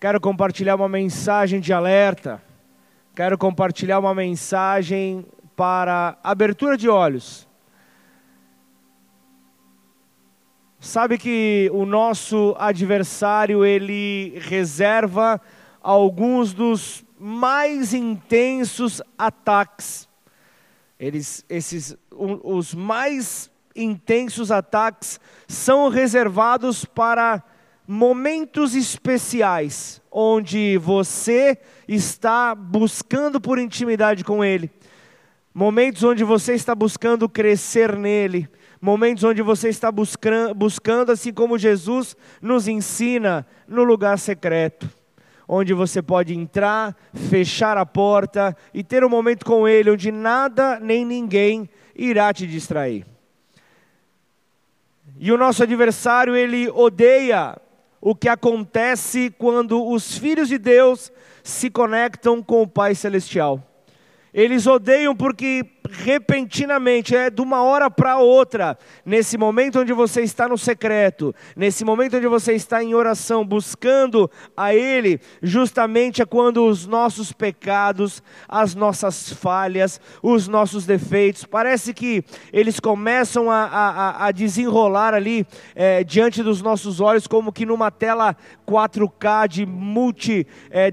Quero compartilhar uma mensagem de alerta. Quero compartilhar uma mensagem para abertura de olhos. Sabe que o nosso adversário ele reserva alguns dos mais intensos ataques. Eles, esses, os mais intensos ataques são reservados para momentos especiais, onde você está buscando por intimidade com Ele, momentos onde você está buscando crescer nele, momentos onde você está buscando, assim como Jesus nos ensina, no lugar secreto, onde você pode entrar, fechar a porta e ter um momento com Ele, onde nada nem ninguém irá te distrair. E o nosso adversário, ele odeia o que acontece quando os filhos de Deus se conectam com o Pai Celestial. Eles odeiam porque repentinamente, é de uma hora para outra, nesse momento onde você está no secreto, nesse momento onde você está em oração, buscando a Ele, justamente é quando os nossos pecados, as nossas falhas, os nossos defeitos, parece que eles começam a, a, a desenrolar ali é, diante dos nossos olhos, como que numa tela 4K de multi é,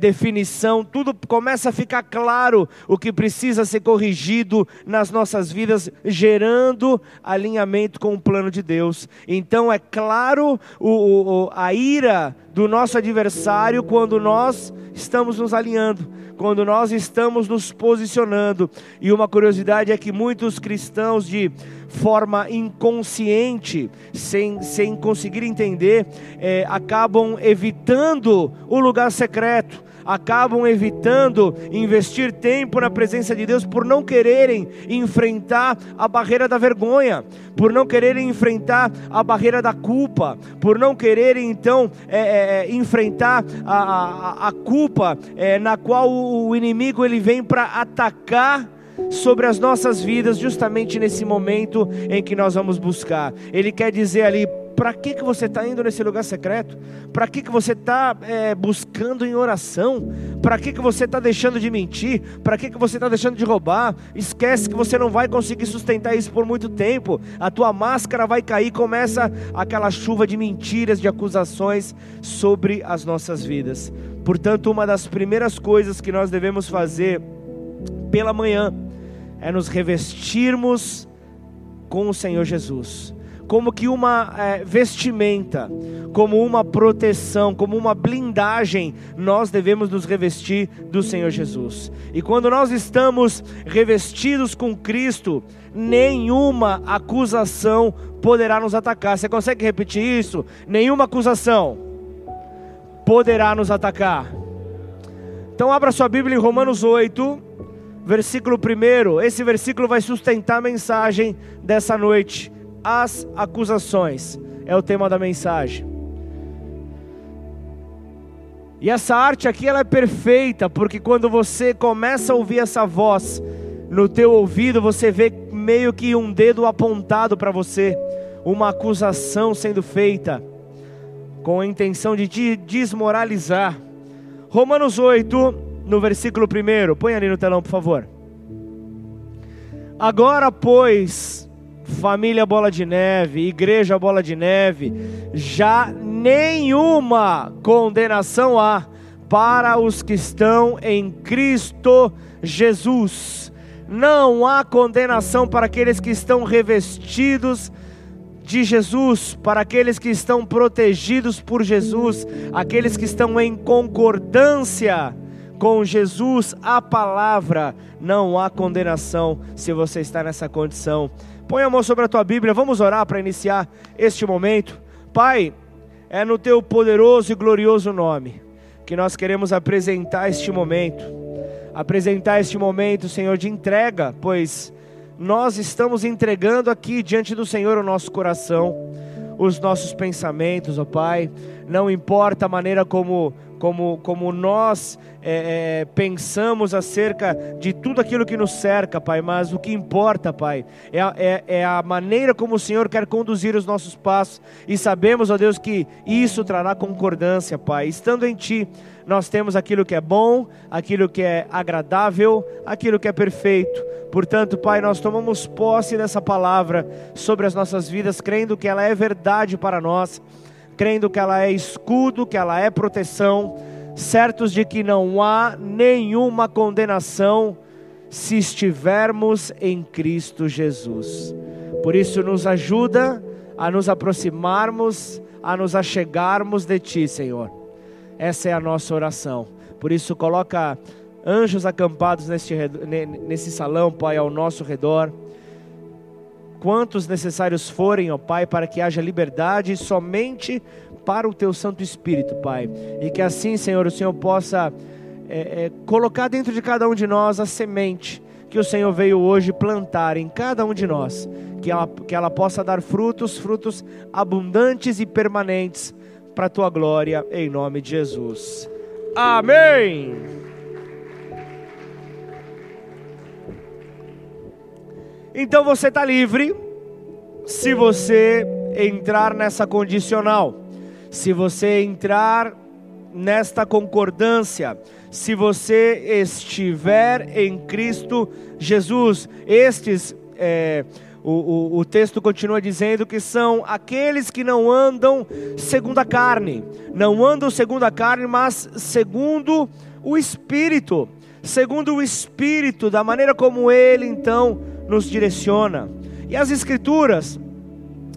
tudo começa a ficar claro o que precisa ser corrigido nas nossas vidas, gerando alinhamento com o plano de Deus. Então é claro o, o, a ira do nosso adversário quando nós estamos nos alinhando, quando nós estamos nos posicionando. E uma curiosidade é que muitos cristãos, de forma inconsciente, sem, sem conseguir entender, é, acabam evitando o lugar secreto acabam evitando investir tempo na presença de Deus por não quererem enfrentar a barreira da vergonha, por não quererem enfrentar a barreira da culpa, por não quererem então é, é, é enfrentar a, a, a culpa é, na qual o inimigo ele vem para atacar sobre as nossas vidas, justamente nesse momento em que nós vamos buscar. Ele quer dizer ali, para que, que você está indo nesse lugar secreto? Para que, que você está é, buscando em oração? Para que, que você está deixando de mentir? Para que, que você está deixando de roubar? Esquece que você não vai conseguir sustentar isso por muito tempo. A tua máscara vai cair, começa aquela chuva de mentiras, de acusações sobre as nossas vidas. Portanto, uma das primeiras coisas que nós devemos fazer pela manhã é nos revestirmos com o Senhor Jesus como que uma é, vestimenta, como uma proteção, como uma blindagem, nós devemos nos revestir do Senhor Jesus. E quando nós estamos revestidos com Cristo, nenhuma acusação poderá nos atacar. Você consegue repetir isso? Nenhuma acusação poderá nos atacar. Então abra sua Bíblia em Romanos 8, versículo 1. Esse versículo vai sustentar a mensagem dessa noite as acusações. É o tema da mensagem. E essa arte aqui ela é perfeita, porque quando você começa a ouvir essa voz no teu ouvido, você vê meio que um dedo apontado para você, uma acusação sendo feita com a intenção de te desmoralizar. Romanos 8, no versículo 1, põe ali no telão, por favor. Agora, pois, família Bola de Neve, igreja Bola de Neve, já nenhuma condenação há para os que estão em Cristo Jesus. Não há condenação para aqueles que estão revestidos de Jesus, para aqueles que estão protegidos por Jesus, aqueles que estão em concordância com Jesus, a palavra, não há condenação se você está nessa condição. Põe a mão sobre a tua Bíblia, vamos orar para iniciar este momento. Pai, é no teu poderoso e glorioso nome que nós queremos apresentar este momento. Apresentar este momento, Senhor, de entrega, pois nós estamos entregando aqui diante do Senhor o nosso coração, os nossos pensamentos, ó Pai. Não importa a maneira como como, como nós é, é, pensamos acerca de tudo aquilo que nos cerca, Pai, mas o que importa, Pai, é, é, é, a maneira como o Senhor quer conduzir os nossos passos, e sabemos, ó Deus, que isso trará concordância, Pai. Estando em Ti, nós temos aquilo que é bom, aquilo que é agradável, aquilo que é perfeito. Portanto, Pai, nós tomamos posse dessa palavra sobre as nossas vidas, crendo que ela é verdade para nós crendo que ela é escudo, que ela é proteção, certos de que não há nenhuma condenação se estivermos em Cristo Jesus. Por isso, nos ajuda a nos aproximarmos, a nos achegarmos de Ti, Senhor. Essa é a nossa oração. Por isso, coloca anjos acampados neste, nesse salão, Pai, ao nosso redor quantos necessários forem, ó Pai, para que haja liberdade somente para o Teu Santo Espírito, Pai. E que assim, Senhor, o Senhor possa é, é, colocar dentro de cada um de nós a semente que o Senhor veio hoje plantar em cada um de nós, que ela, que ela possa dar frutos, frutos abundantes e permanentes para a Tua glória, em nome de Jesus. Amém. Então você está livre se você entrar nessa condicional, se você entrar nesta concordância, se você estiver em Cristo Jesus. Estes, é, o, o, o texto continua dizendo que são aqueles que não andam segundo a carne, não andam segundo a carne, mas segundo o Espírito, segundo o Espírito, da maneira como Ele então nos direciona. E as Escrituras,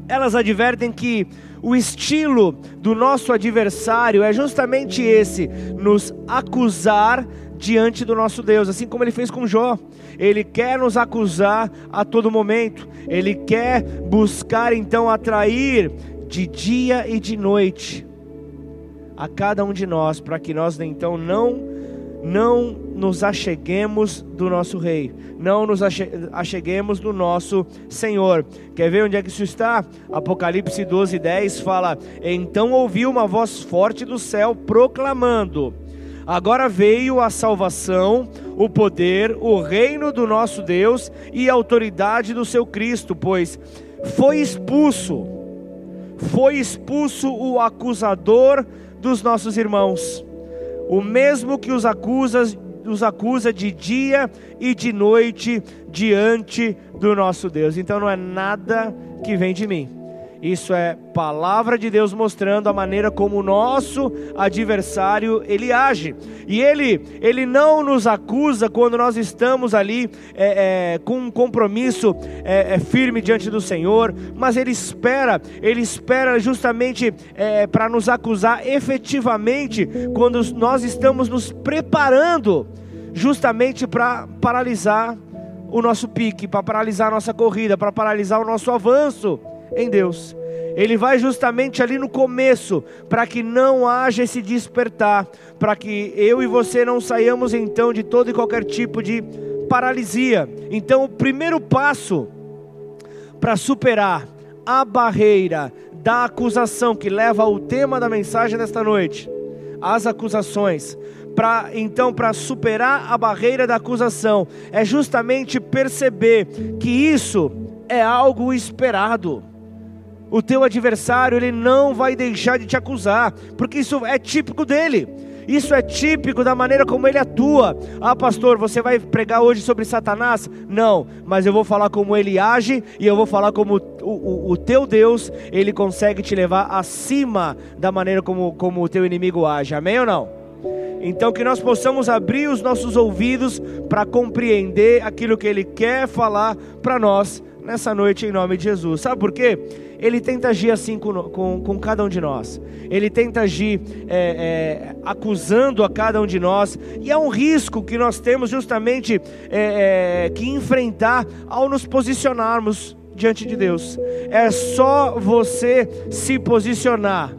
elas advertem que o estilo do nosso adversário é justamente esse: nos acusar diante do nosso Deus, assim como ele fez com Jó. Ele quer nos acusar a todo momento, ele quer buscar então atrair de dia e de noite a cada um de nós, para que nós então não não nos acheguemos do nosso Rei, não nos acheguemos do nosso Senhor. Quer ver onde é que isso está? Apocalipse 12, 10 fala: Então ouvi uma voz forte do céu proclamando: Agora veio a salvação, o poder, o reino do nosso Deus e a autoridade do seu Cristo, pois foi expulso, foi expulso o acusador dos nossos irmãos o mesmo que os acusa, os acusa de dia e de noite diante do nosso Deus. Então não é nada que vem de mim isso é palavra de Deus mostrando a maneira como o nosso adversário ele age. E ele, ele não nos acusa quando nós estamos ali é, é, com um compromisso é, é firme diante do Senhor, mas ele espera, ele espera justamente é, para nos acusar efetivamente quando nós estamos nos preparando justamente para paralisar o nosso pique, para paralisar a nossa corrida, para paralisar o nosso avanço em Deus. Ele vai justamente ali no começo, para que não haja esse despertar, para que eu e você não saiamos então de todo e qualquer tipo de paralisia. Então, o primeiro passo para superar a barreira da acusação que leva ao tema da mensagem desta noite, as acusações, para então para superar a barreira da acusação, é justamente perceber que isso é algo esperado o teu adversário ele não vai deixar de te acusar, porque isso é típico dele. Isso é típico da maneira como ele atua. Ah, pastor, você vai pregar hoje sobre Satanás? Não, mas eu vou falar como ele age e eu vou falar como o, o, o teu Deus ele consegue te levar acima da maneira como, como o teu inimigo age. Amém ou não? Então, que nós possamos abrir os nossos ouvidos para compreender aquilo que Ele quer falar para nós nessa noite, em nome de Jesus. Sabe por quê? Ele tenta agir assim com, com, com cada um de nós. Ele tenta agir é, é, acusando a cada um de nós. E é um risco que nós temos justamente é, é, que enfrentar ao nos posicionarmos diante de Deus. É só você se posicionar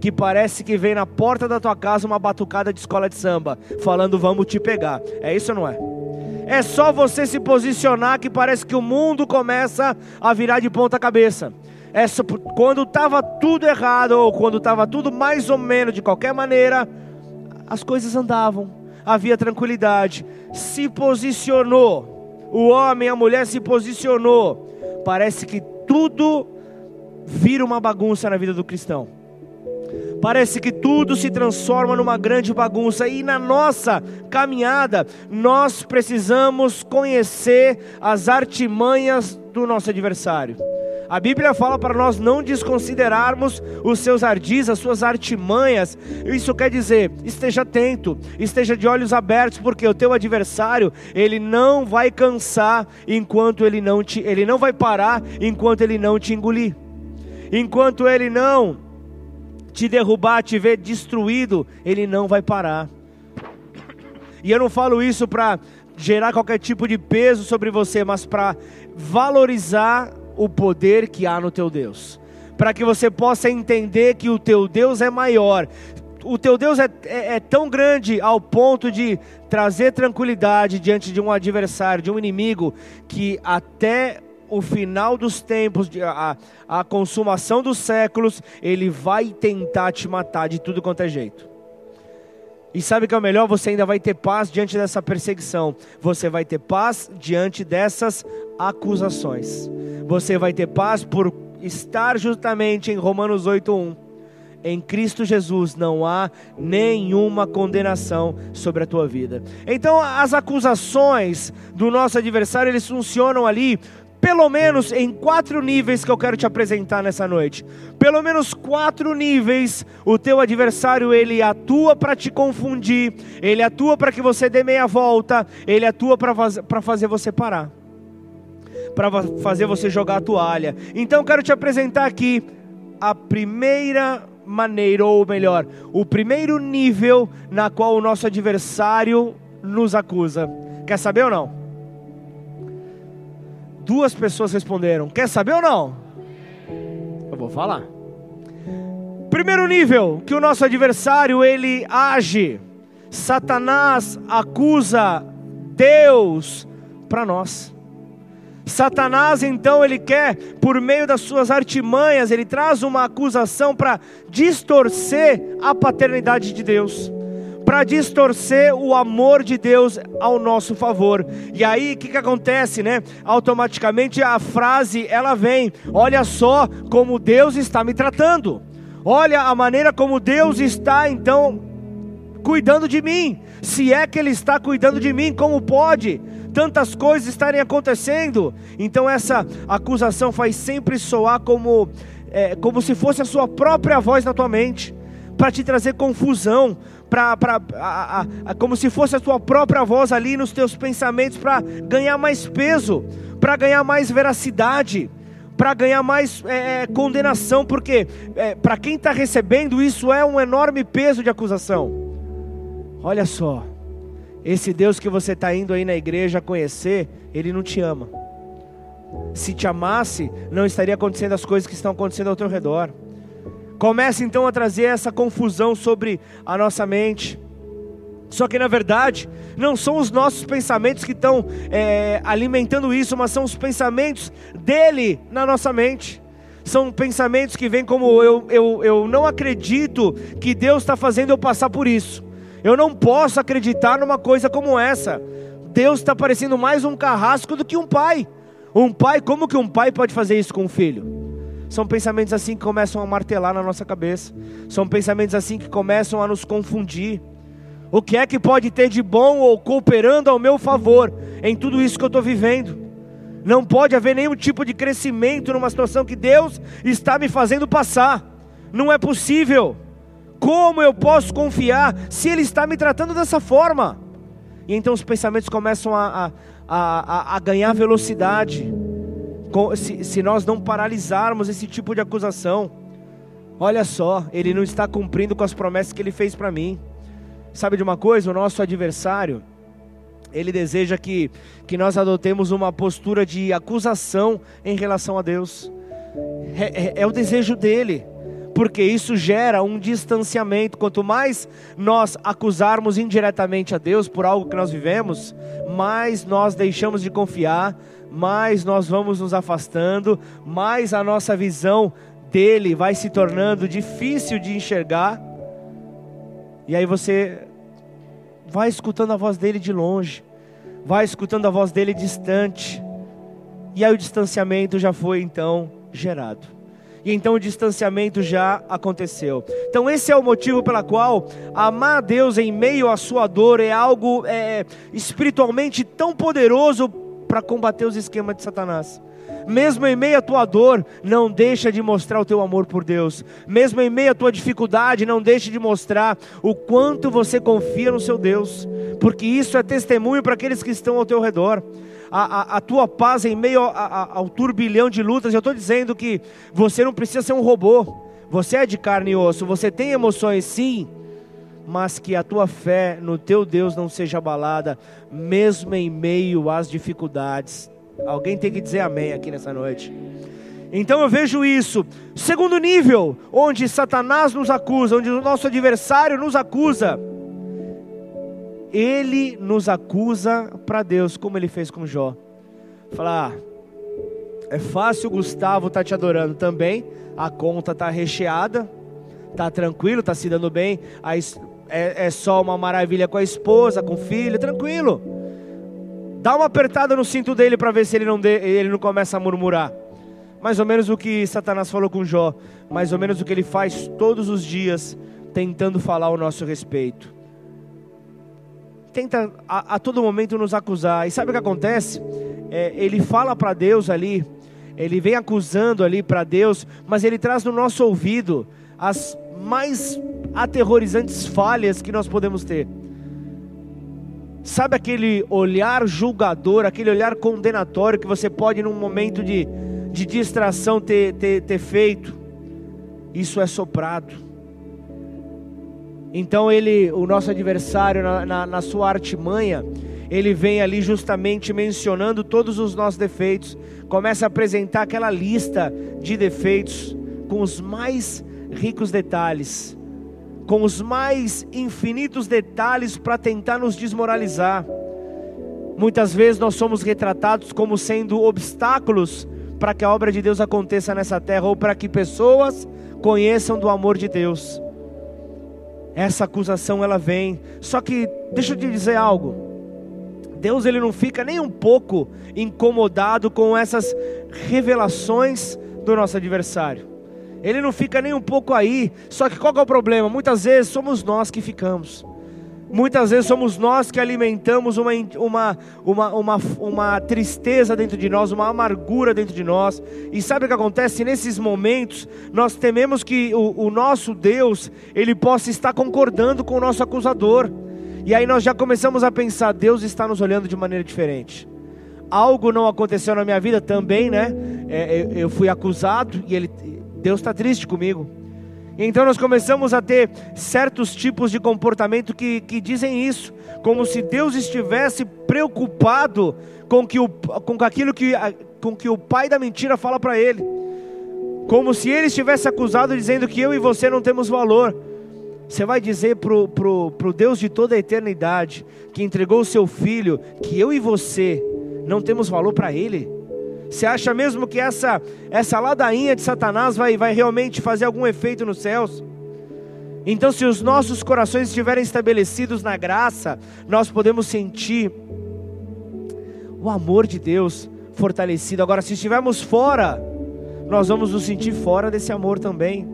que parece que vem na porta da tua casa uma batucada de escola de samba, falando vamos te pegar. É isso ou não é? É só você se posicionar que parece que o mundo começa a virar de ponta cabeça. Essa, quando estava tudo errado, ou quando estava tudo mais ou menos de qualquer maneira, as coisas andavam, havia tranquilidade, se posicionou, o homem, a mulher se posicionou, parece que tudo vira uma bagunça na vida do cristão. Parece que tudo se transforma numa grande bagunça e na nossa caminhada nós precisamos conhecer as artimanhas do nosso adversário. A Bíblia fala para nós não desconsiderarmos os seus ardis, as suas artimanhas. Isso quer dizer, esteja atento, esteja de olhos abertos, porque o teu adversário, ele não vai cansar enquanto ele não te, ele não vai parar enquanto ele não te engolir. Enquanto ele não te derrubar, te ver destruído, ele não vai parar. E eu não falo isso para gerar qualquer tipo de peso sobre você, mas para valorizar o poder que há no teu Deus, para que você possa entender que o teu Deus é maior. O teu Deus é, é, é, tão grande ao ponto de trazer tranquilidade diante de um adversário, de um inimigo, que até o final dos tempos, a, a consumação dos séculos, ele vai tentar te matar de tudo quanto é jeito. E sabe que é o melhor? Você ainda vai ter paz diante dessa perseguição. Você vai ter paz diante dessas acusações. Você vai ter paz por estar justamente em Romanos 8:1. Em Cristo Jesus não há nenhuma condenação sobre a tua vida. Então, as acusações do nosso adversário, eles funcionam ali pelo menos em quatro níveis que eu quero te apresentar nessa noite. Pelo menos quatro níveis o teu adversário ele atua para te confundir, ele atua para que você dê meia volta, ele atua para fazer você parar para fazer você jogar a toalha. Então quero te apresentar aqui a primeira maneira, ou melhor, o primeiro nível na qual o nosso adversário nos acusa. Quer saber ou não? Duas pessoas responderam. Quer saber ou não? Eu vou falar. Primeiro nível que o nosso adversário ele age. Satanás acusa Deus para nós. Satanás então ele quer, por meio das suas artimanhas, ele traz uma acusação para distorcer a paternidade de Deus, para distorcer o amor de Deus ao nosso favor. E aí o que, que acontece, né? Automaticamente a frase ela vem: olha só como Deus está me tratando. Olha a maneira como Deus está então cuidando de mim. Se é que Ele está cuidando de mim, como pode? tantas coisas estarem acontecendo. Então essa acusação faz sempre soar como, é, como se fosse a sua própria voz na tua mente, para te trazer confusão, pra, a, a, a, como se fosse a tua própria voz ali nos teus pensamentos, para ganhar mais peso, para ganhar mais veracidade para ganhar mais é, é, condenação, porque é, para quem está recebendo isso é um enorme peso de acusação. Olha só, esse Deus que você está indo aí na igreja conhecer, Ele não te ama. Se te amasse, não estaria acontecendo as coisas que estão acontecendo ao teu redor. Começa então a trazer essa confusão sobre a nossa mente. Só que na verdade, não são os nossos pensamentos que estão é, alimentando isso, mas são os pensamentos dele na nossa mente. São pensamentos que vêm como eu, eu, eu não acredito que Deus está fazendo eu passar por isso. Eu não posso acreditar numa coisa como essa. Deus está parecendo mais um carrasco do que um pai. Um pai, como que um pai pode fazer isso com um filho? São pensamentos assim que começam a martelar na nossa cabeça. São pensamentos assim que começam a nos confundir. O que é que pode ter de bom ou cooperando ao meu favor em tudo isso que eu estou vivendo? Não pode haver nenhum tipo de crescimento numa situação que Deus está me fazendo passar. Não é possível. Como eu posso confiar se Ele está me tratando dessa forma? E então os pensamentos começam a, a, a, a ganhar velocidade. Se, se nós não paralisarmos esse tipo de acusação, olha só, Ele não está cumprindo com as promessas que Ele fez para mim. Sabe de uma coisa? O nosso adversário, ele deseja que, que nós adotemos uma postura de acusação em relação a Deus. É, é, é o desejo dele porque isso gera um distanciamento. Quanto mais nós acusarmos indiretamente a Deus por algo que nós vivemos, mais nós deixamos de confiar, mais nós vamos nos afastando, mais a nossa visão dele vai se tornando difícil de enxergar. E aí você vai escutando a voz dele de longe, vai escutando a voz dele distante. E aí o distanciamento já foi então gerado. E então o distanciamento já aconteceu. Então esse é o motivo pela qual amar a Deus em meio à sua dor é algo é, espiritualmente tão poderoso para combater os esquemas de Satanás. Mesmo em meio à tua dor, não deixa de mostrar o teu amor por Deus. Mesmo em meio à tua dificuldade, não deixe de mostrar o quanto você confia no seu Deus, porque isso é testemunho para aqueles que estão ao teu redor. A, a, a, tua paz em meio a, ao turbilhão de lutas. Eu estou dizendo que você não precisa ser um robô, você é de carne e osso, você tem emoções sim, mas que a tua fé no teu Deus não seja abalada, mesmo em meio às dificuldades. Alguém tem que dizer amém aqui nessa noite. Então eu vejo isso. Segundo nível, onde Satanás nos acusa, onde o nosso adversário nos acusa, ele nos acusa para Deus, como ele fez com Jó. Falar, ah, é fácil Gustavo tá te adorando também, a conta está recheada, está tranquilo, está se dando bem, é, é só uma maravilha com a esposa, com o filho, tranquilo. Dá uma apertada no cinto dele para ver se ele não, de, ele não começa a murmurar. Mais ou menos o que Satanás falou com Jó, mais ou menos o que ele faz todos os dias, tentando falar ao nosso respeito. Tenta a, a todo momento nos acusar. E sabe o que acontece? É, ele fala para Deus ali, ele vem acusando ali para Deus, mas ele traz no nosso ouvido as mais aterrorizantes falhas que nós podemos ter. Sabe aquele olhar julgador, aquele olhar condenatório que você pode, num momento de, de distração, ter, ter, ter feito? Isso é soprado. Então ele, o nosso adversário, na, na, na sua artimanha, ele vem ali justamente mencionando todos os nossos defeitos, começa a apresentar aquela lista de defeitos com os mais ricos detalhes, com os mais infinitos detalhes para tentar nos desmoralizar. Muitas vezes nós somos retratados como sendo obstáculos para que a obra de Deus aconteça nessa terra ou para que pessoas conheçam do amor de Deus. Essa acusação ela vem. Só que deixa eu te dizer algo. Deus ele não fica nem um pouco incomodado com essas revelações do nosso adversário. Ele não fica nem um pouco aí. Só que qual é o problema? Muitas vezes somos nós que ficamos. Muitas vezes somos nós que alimentamos uma, uma, uma, uma, uma tristeza dentro de nós, uma amargura dentro de nós. E sabe o que acontece? Nesses momentos, nós tememos que o, o nosso Deus, Ele possa estar concordando com o nosso acusador. E aí nós já começamos a pensar, Deus está nos olhando de maneira diferente. Algo não aconteceu na minha vida também, né? É, eu fui acusado e ele, Deus está triste comigo. Então nós começamos a ter certos tipos de comportamento que, que dizem isso, como se Deus estivesse preocupado com, que o, com aquilo que, com que o pai da mentira fala para ele, como se ele estivesse acusado dizendo que eu e você não temos valor. Você vai dizer para o pro, pro Deus de toda a eternidade, que entregou o seu filho, que eu e você não temos valor para ele? Você acha mesmo que essa, essa ladainha de Satanás vai, vai realmente fazer algum efeito nos céus? Então, se os nossos corações estiverem estabelecidos na graça, nós podemos sentir o amor de Deus fortalecido. Agora, se estivermos fora, nós vamos nos sentir fora desse amor também.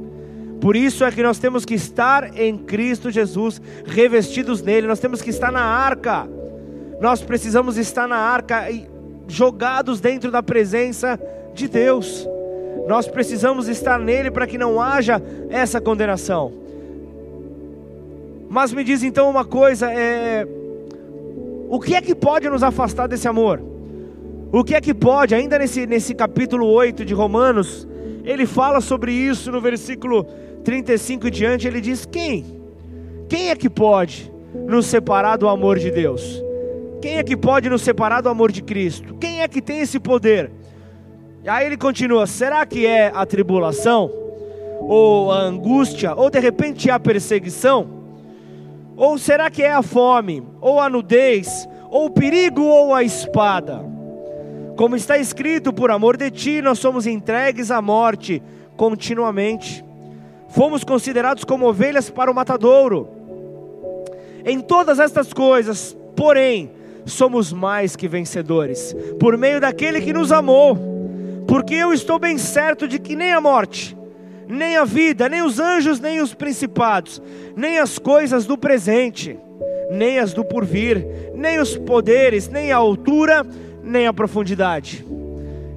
Por isso é que nós temos que estar em Cristo Jesus, revestidos nele, nós temos que estar na arca. Nós precisamos estar na arca jogados dentro da presença de Deus. Nós precisamos estar nele para que não haja essa condenação. Mas me diz então uma coisa: é... o que é que pode nos afastar desse amor? O que é que pode, ainda nesse, nesse capítulo 8 de Romanos, ele fala sobre isso no versículo 35 e diante, ele diz: Quem? Quem é que pode nos separar do amor de Deus? Quem é que pode nos separar do amor de Cristo? Quem é que tem esse poder? E aí ele continua: será que é a tribulação? Ou a angústia? Ou de repente a perseguição? Ou será que é a fome? Ou a nudez? Ou o perigo? Ou a espada? Como está escrito, por amor de ti, nós somos entregues à morte continuamente. Fomos considerados como ovelhas para o matadouro. Em todas estas coisas, porém, somos mais que vencedores, por meio daquele que nos amou. Porque eu estou bem certo de que nem a morte, nem a vida, nem os anjos, nem os principados, nem as coisas do presente, nem as do porvir, nem os poderes, nem a altura, nem a profundidade,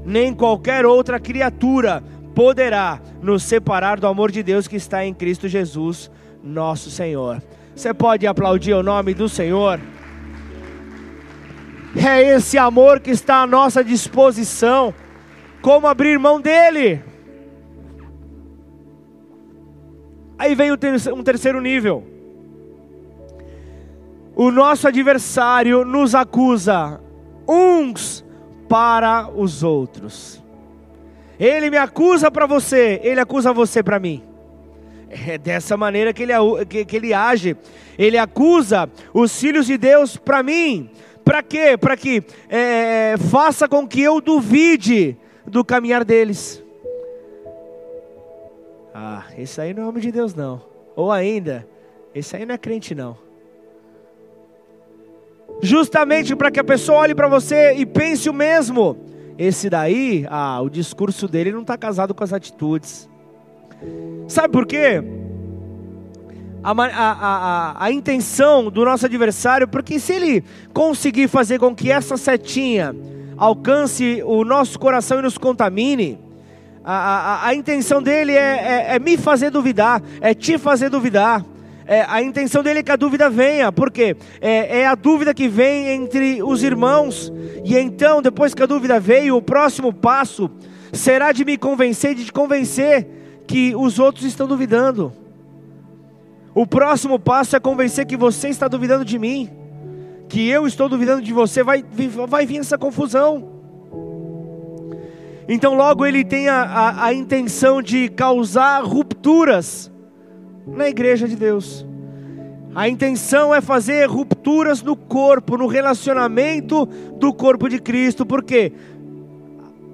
nem qualquer outra criatura poderá nos separar do amor de Deus que está em Cristo Jesus, nosso Senhor. Você pode aplaudir o nome do Senhor? É esse amor que está à nossa disposição. Como abrir mão dele? Aí vem um terceiro nível. O nosso adversário nos acusa uns para os outros. Ele me acusa para você, ele acusa você para mim. É dessa maneira que ele, que, que ele age. Ele acusa os filhos de Deus para mim. Para quê? Para que é, faça com que eu duvide do caminhar deles. Ah, esse aí não é homem de Deus, não. Ou ainda, esse aí não é crente, não. Justamente para que a pessoa olhe para você e pense o mesmo. Esse daí, ah, o discurso dele não está casado com as atitudes. Sabe por quê? A, a, a, a, intenção do nosso adversário, porque se ele conseguir fazer com que essa setinha alcance o nosso coração e nos contamine, a, a, a intenção dele é, é, é, me fazer duvidar, é te fazer duvidar. É, a intenção dele é que a dúvida venha, porque é, é a dúvida que vem entre os irmãos, e então, depois que a dúvida veio, o próximo passo será de me convencer, de te convencer que os outros estão duvidando. O próximo passo é convencer que você está duvidando de mim, que eu estou duvidando de você, vai, vai vir essa confusão. Então, logo ele tem a, a, a intenção de causar rupturas na igreja de Deus. A intenção é fazer rupturas no corpo, no relacionamento do corpo de Cristo, porque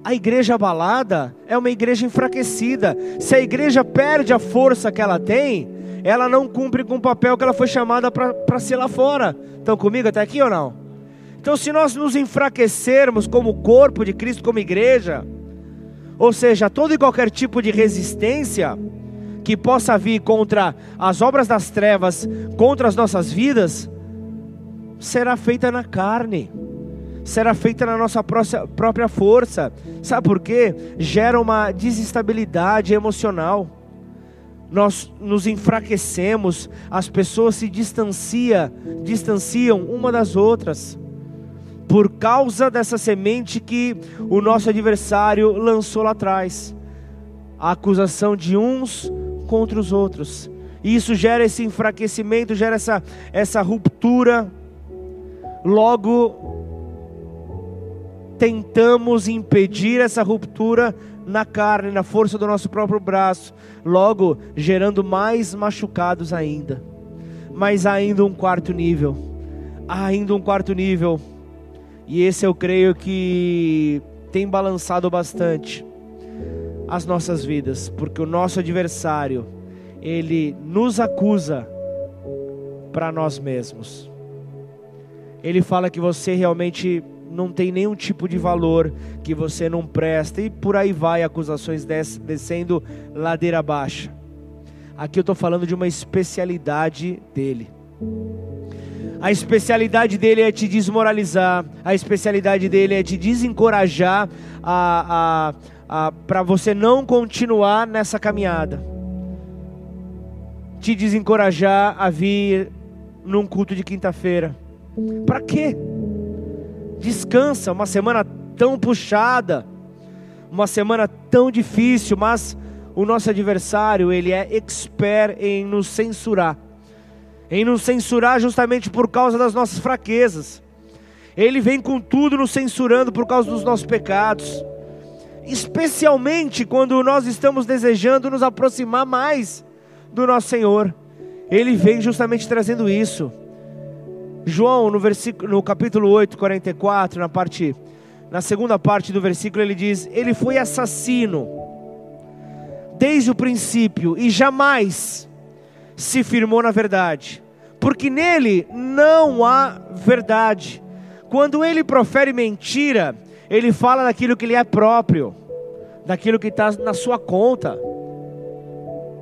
a igreja abalada é uma igreja enfraquecida. Se a igreja perde a força que ela tem, ela não cumpre com o papel que ela foi chamada para ser lá fora. Estão comigo até aqui ou não? Então, se nós nos enfraquecermos como corpo de Cristo, como igreja, ou seja, todo e qualquer tipo de resistência que possa vir contra as obras das trevas, contra as nossas vidas, será feita na carne será feita na nossa própria força. Sabe por quê? Gera uma desestabilidade emocional. Nós nos enfraquecemos, as pessoas se distancia, distanciam uma das outras. Por causa dessa semente que o nosso adversário lançou lá atrás. A acusação de uns contra os outros. E isso gera esse enfraquecimento, gera essa, essa ruptura. Logo, tentamos impedir essa ruptura na carne, na força do nosso próprio braço, logo gerando mais machucados ainda. Mas ainda um quarto nível, ainda um quarto nível, e esse eu creio que tem balançado bastante as nossas vidas, porque o nosso adversário, ele nos acusa para nós mesmos. Ele fala que você realmente não tem nenhum tipo de valor, que você não presta, e por aí vai acusações des descendo ladeira abaixo. Aqui eu estou falando de uma especialidade dele. A especialidade dele é te desmoralizar, a especialidade dele é te desencorajar a, a, a para você não continuar nessa caminhada. Te desencorajar a vir num culto de quinta-feira. Para quê? Descansa, uma semana tão puxada, uma semana tão difícil, mas o nosso adversário, ele é expert em nos censurar. Em nos censurar justamente por causa das nossas fraquezas. Ele vem com tudo nos censurando por causa dos nossos pecados. Especialmente quando nós estamos desejando nos aproximar mais do nosso Senhor. Ele vem justamente trazendo isso. João, no, versículo, no capítulo 8, 44, na, parte, na segunda parte do versículo, ele diz: Ele foi assassino desde o princípio e jamais se firmou na verdade, porque nele não há verdade. Quando ele profere mentira, ele fala daquilo que lhe é próprio, daquilo que está na sua conta,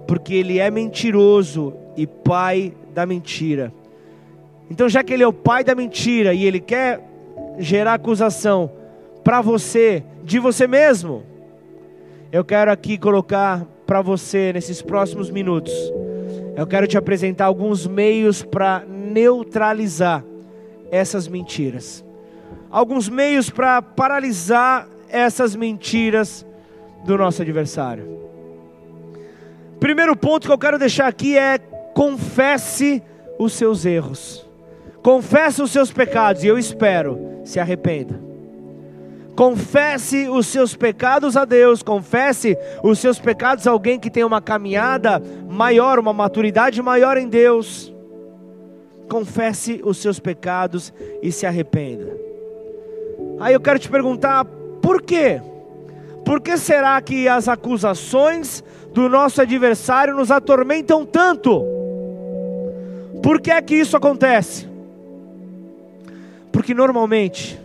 porque ele é mentiroso e pai da mentira. Então, já que ele é o pai da mentira e ele quer gerar acusação para você, de você mesmo, eu quero aqui colocar para você nesses próximos minutos. Eu quero te apresentar alguns meios para neutralizar essas mentiras. Alguns meios para paralisar essas mentiras do nosso adversário. Primeiro ponto que eu quero deixar aqui é confesse os seus erros. Confesse os seus pecados e eu espero, se arrependa. Confesse os seus pecados a Deus, confesse os seus pecados a alguém que tem uma caminhada maior, uma maturidade maior em Deus. Confesse os seus pecados e se arrependa. Aí eu quero te perguntar, por quê? Por que será que as acusações do nosso adversário nos atormentam tanto? Por que é que isso acontece? Porque normalmente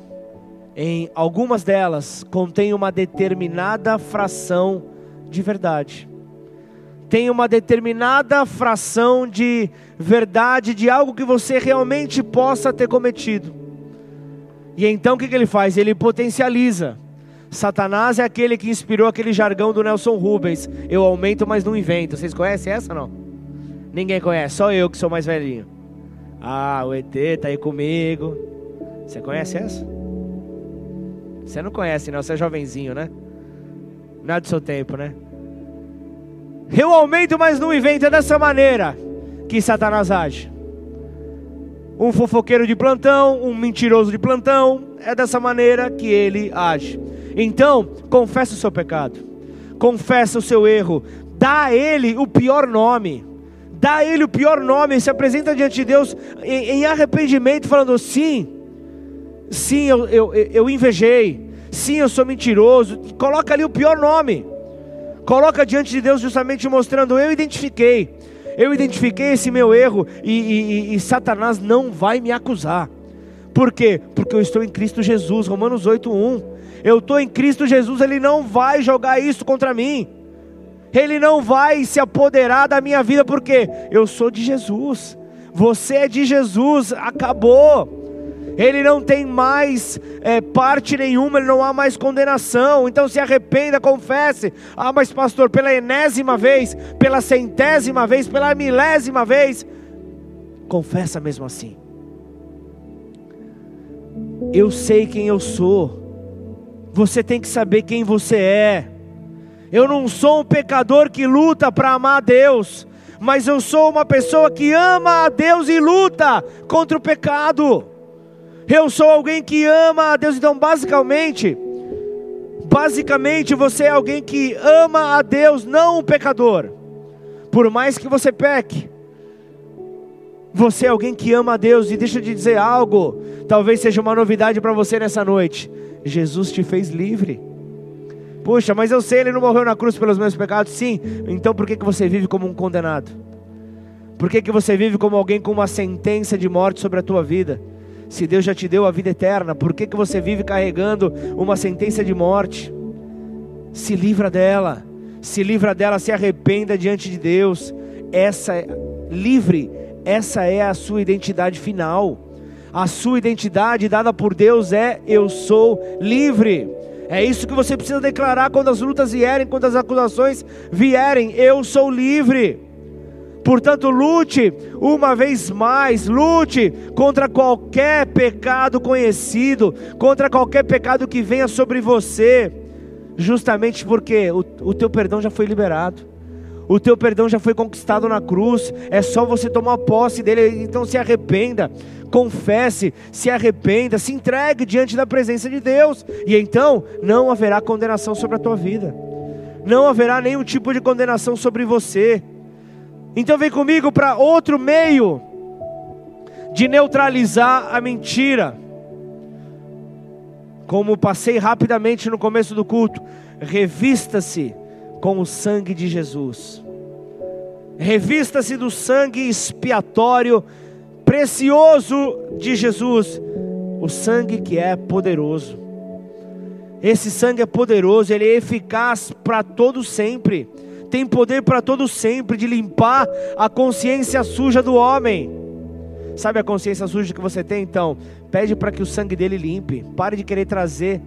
em algumas delas contém uma determinada fração de verdade. Tem uma determinada fração de verdade de algo que você realmente possa ter cometido. E então o que, ele faz? Ele potencializa. Satanás é aquele que inspirou aquele jargão do Nelson Rubens: Eu aumento, mas não invento. Vocês conhecem essa não? Ninguém conhece, só eu que sou mais velhinho. Ah, o ET tá aí comigo. Você conhece essa? Você não conhece, não. Você é jovenzinho, né? Não é do seu tempo, né? Eu aumento, mas não invento. É dessa maneira que Satanás age. Um fofoqueiro de plantão, um mentiroso de plantão. É dessa maneira que ele age. Então, confessa o seu pecado. Confessa o seu erro. Dá a ele o pior nome. Dá a ele o pior nome. Se apresenta diante de Deus em, em arrependimento, falando: sim Sim, eu, eu, eu invejei. Sim, eu sou mentiroso. Coloca ali o pior nome. Coloca diante de Deus justamente mostrando: eu identifiquei. Eu identifiquei esse meu erro e, e, e Satanás não vai me acusar. Por quê? Porque eu estou em Cristo Jesus. Romanos 8:1. Eu estou em Cristo Jesus, ele não vai jogar isso contra mim. Ele não vai se apoderar da minha vida, porque eu sou de Jesus. Você é de Jesus, acabou ele não tem mais é, parte nenhuma, ele não há mais condenação. Então se arrependa, confesse. Ah, mas pastor, pela enésima vez, pela centésima vez, pela milésima vez, confessa mesmo assim. Eu sei quem eu sou. Você tem que saber quem você é. Eu não sou um pecador que luta para amar a Deus, mas eu sou uma pessoa que ama a Deus e luta contra o pecado. Eu sou alguém que ama a Deus. Então, basicamente, basicamente você é alguém que ama a Deus, não um pecador. Por mais que você peque, você é alguém que ama a Deus. E deixa eu te dizer algo, talvez seja uma novidade para você nessa noite. Jesus te fez livre. Puxa, mas eu sei, ele não morreu na cruz pelos meus pecados. Sim, então por que, que você vive como um condenado? Por que, que você vive como alguém com uma sentença de morte sobre a tua vida? Se Deus já te deu a vida eterna, por que, que você vive carregando uma sentença de morte? Se livra dela, se livra dela, se arrependa diante de Deus. Essa é livre, essa é a sua identidade final. A sua identidade dada por Deus é eu sou livre. É isso que você precisa declarar quando as lutas vierem, quando as acusações vierem. Eu sou livre. Portanto, lute uma vez mais, lute contra qualquer pecado conhecido, contra qualquer pecado que venha sobre você, justamente porque o, o teu perdão já foi liberado. O teu perdão já foi conquistado na cruz, é só você tomar posse dele, então se arrependa, confesse, se arrependa, se entregue diante da presença de Deus, e então não haverá condenação sobre a tua vida, não haverá nenhum tipo de condenação sobre você. Então vem comigo para outro meio de neutralizar a mentira. Como passei rapidamente no começo do culto, revista-se com o sangue de Jesus. Revista-se do sangue expiatório precioso de Jesus, o sangue que é poderoso. Esse sangue é poderoso, ele é eficaz para todo sempre. Tem poder para todo sempre de limpar a consciência suja do homem. Sabe a consciência suja que você tem? Então, pede para que o sangue dele limpe. Pare de querer trazer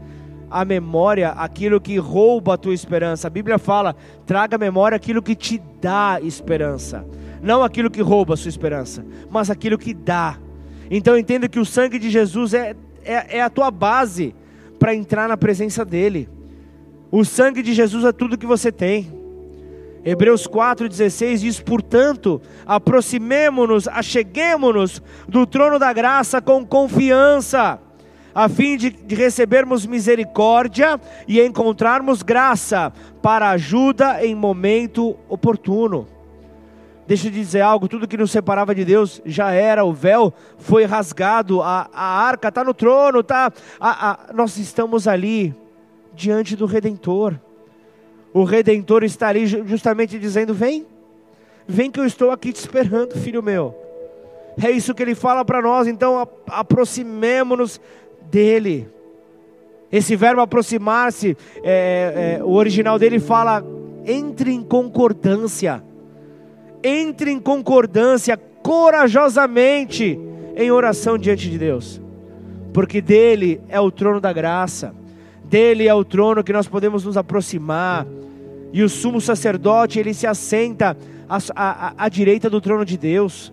à memória aquilo que rouba a tua esperança. A Bíblia fala: traga à memória aquilo que te dá esperança. Não aquilo que rouba a sua esperança, mas aquilo que dá. Então entenda que o sangue de Jesus é, é, é a tua base para entrar na presença dEle. O sangue de Jesus é tudo que você tem. Hebreus 4,16 diz: Portanto, aproximemo-nos, acheguemo-nos do trono da graça com confiança, a fim de, de recebermos misericórdia e encontrarmos graça para ajuda em momento oportuno. Deixa eu dizer algo: tudo que nos separava de Deus já era, o véu foi rasgado, a, a arca está no trono, tá, a, a, nós estamos ali diante do Redentor. O Redentor está ali justamente dizendo: Vem, vem que eu estou aqui te esperando, filho meu. É isso que ele fala para nós, então aproximemo-nos dele. Esse verbo aproximar-se, é, é, o original dele fala: entre em concordância entre em concordância corajosamente em oração diante de Deus, porque dele é o trono da graça, dele é o trono que nós podemos nos aproximar, e o sumo sacerdote ele se assenta à, à, à direita do trono de Deus,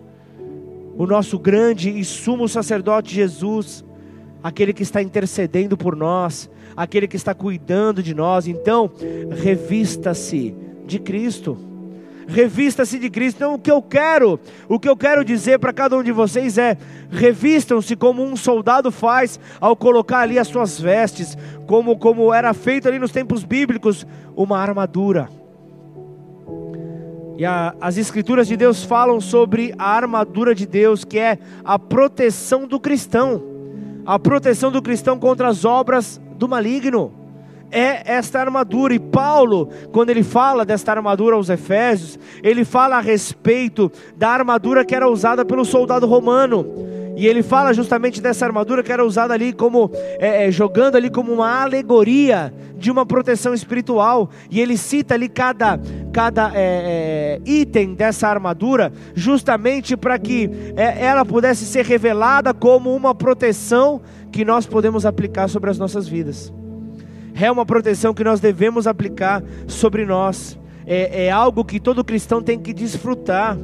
o nosso grande e sumo sacerdote Jesus, aquele que está intercedendo por nós, aquele que está cuidando de nós, então revista-se de Cristo revista-se de Cristo. Então, o que eu quero, o que eu quero dizer para cada um de vocês é: revistam-se como um soldado faz ao colocar ali as suas vestes, como, como era feito ali nos tempos bíblicos, uma armadura. E a, as Escrituras de Deus falam sobre a armadura de Deus, que é a proteção do cristão, a proteção do cristão contra as obras do maligno é esta armadura. E Paulo, quando ele fala desta armadura aos Efésios, ele fala a respeito da armadura que era usada pelo soldado romano. E ele fala justamente dessa armadura que era usada ali como, é, é, jogando ali como uma alegoria de uma proteção espiritual. E ele cita ali cada, cada é, é item dessa armadura, justamente para que é, ela pudesse ser revelada como uma proteção que nós podemos aplicar sobre as nossas vidas é uma proteção que nós devemos aplicar sobre nós. É, é algo que todo cristão tem que desfrutar.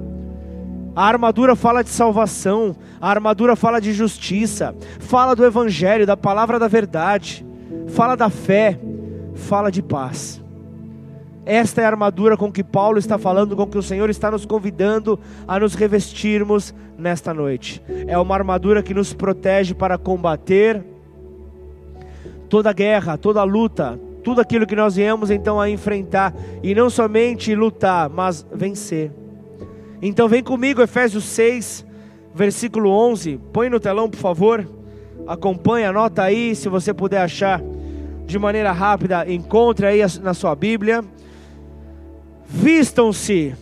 A armadura fala de salvação, a armadura fala de justiça, fala do evangelho, da palavra da verdade, fala da fé, fala de paz. Esta é a armadura com que Paulo está falando, com que o Senhor está nos convidando a nos revestirmos nesta noite. É uma armadura que nos protege para combater toda guerra, toda luta, tudo aquilo que nós viemos então a enfrentar e não somente lutar, mas vencer. Então vem comigo Efésios 6, versículo 11. Põe no telão, por favor. Acompanha, anota aí, se você puder achar de maneira rápida, encontre aí na sua Bíblia. Vistam-se,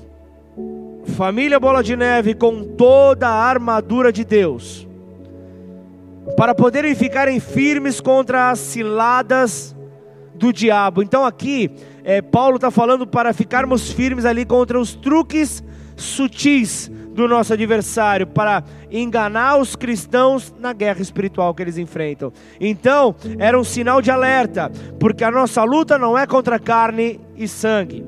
família Bola de Neve, com toda a armadura de Deus para poderem ficarem firmes contra as ciladas do diabo. Então aqui é, Paulo está falando para ficarmos firmes ali contra os truques sutis do nosso adversário para enganar os cristãos na guerra espiritual que eles enfrentam. Então, era um sinal de alerta, porque a nossa luta não é contra carne e sangue,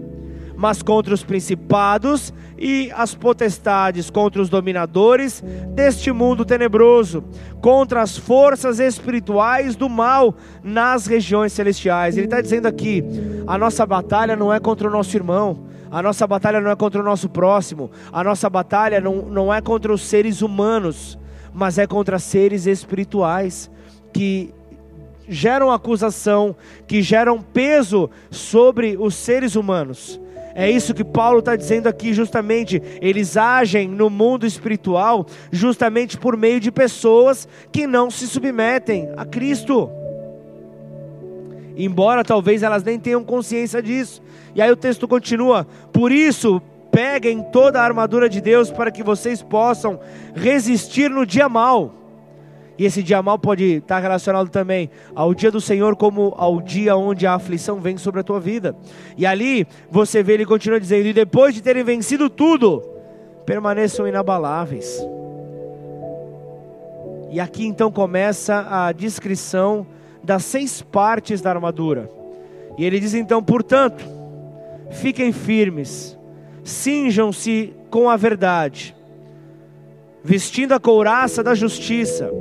mas contra os principados e as potestades, contra os dominadores deste mundo tenebroso, contra as forças espirituais do mal nas regiões celestiais. Ele está dizendo aqui: a nossa batalha não é contra o nosso irmão. A nossa batalha não é contra o nosso próximo, a nossa batalha não, não é contra os seres humanos, mas é contra seres espirituais que geram acusação, que geram peso sobre os seres humanos. É isso que Paulo está dizendo aqui, justamente. Eles agem no mundo espiritual justamente por meio de pessoas que não se submetem a Cristo. Embora talvez elas nem tenham consciência disso. E aí o texto continua: Por isso, peguem toda a armadura de Deus para que vocês possam resistir no dia mal. E esse dia mal pode estar relacionado também ao dia do Senhor, como ao dia onde a aflição vem sobre a tua vida. E ali você vê ele continua dizendo: E depois de terem vencido tudo, permaneçam inabaláveis. E aqui então começa a descrição das seis partes da armadura. E ele diz então: portanto, fiquem firmes, cinjam-se com a verdade, vestindo a couraça da justiça.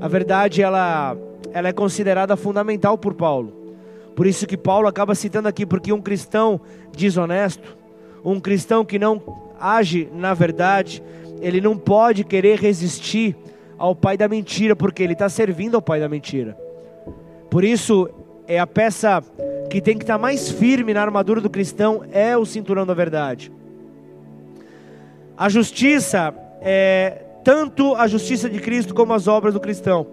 A verdade ela, ela é considerada fundamental por Paulo. Por isso que Paulo acaba citando aqui, porque um cristão desonesto, um cristão que não age na verdade, ele não pode querer resistir ao pai da mentira, porque ele está servindo ao pai da mentira. Por isso, é a peça que tem que estar mais firme na armadura do cristão é o cinturão da verdade. A justiça é tanto a justiça de Cristo como as obras do cristão.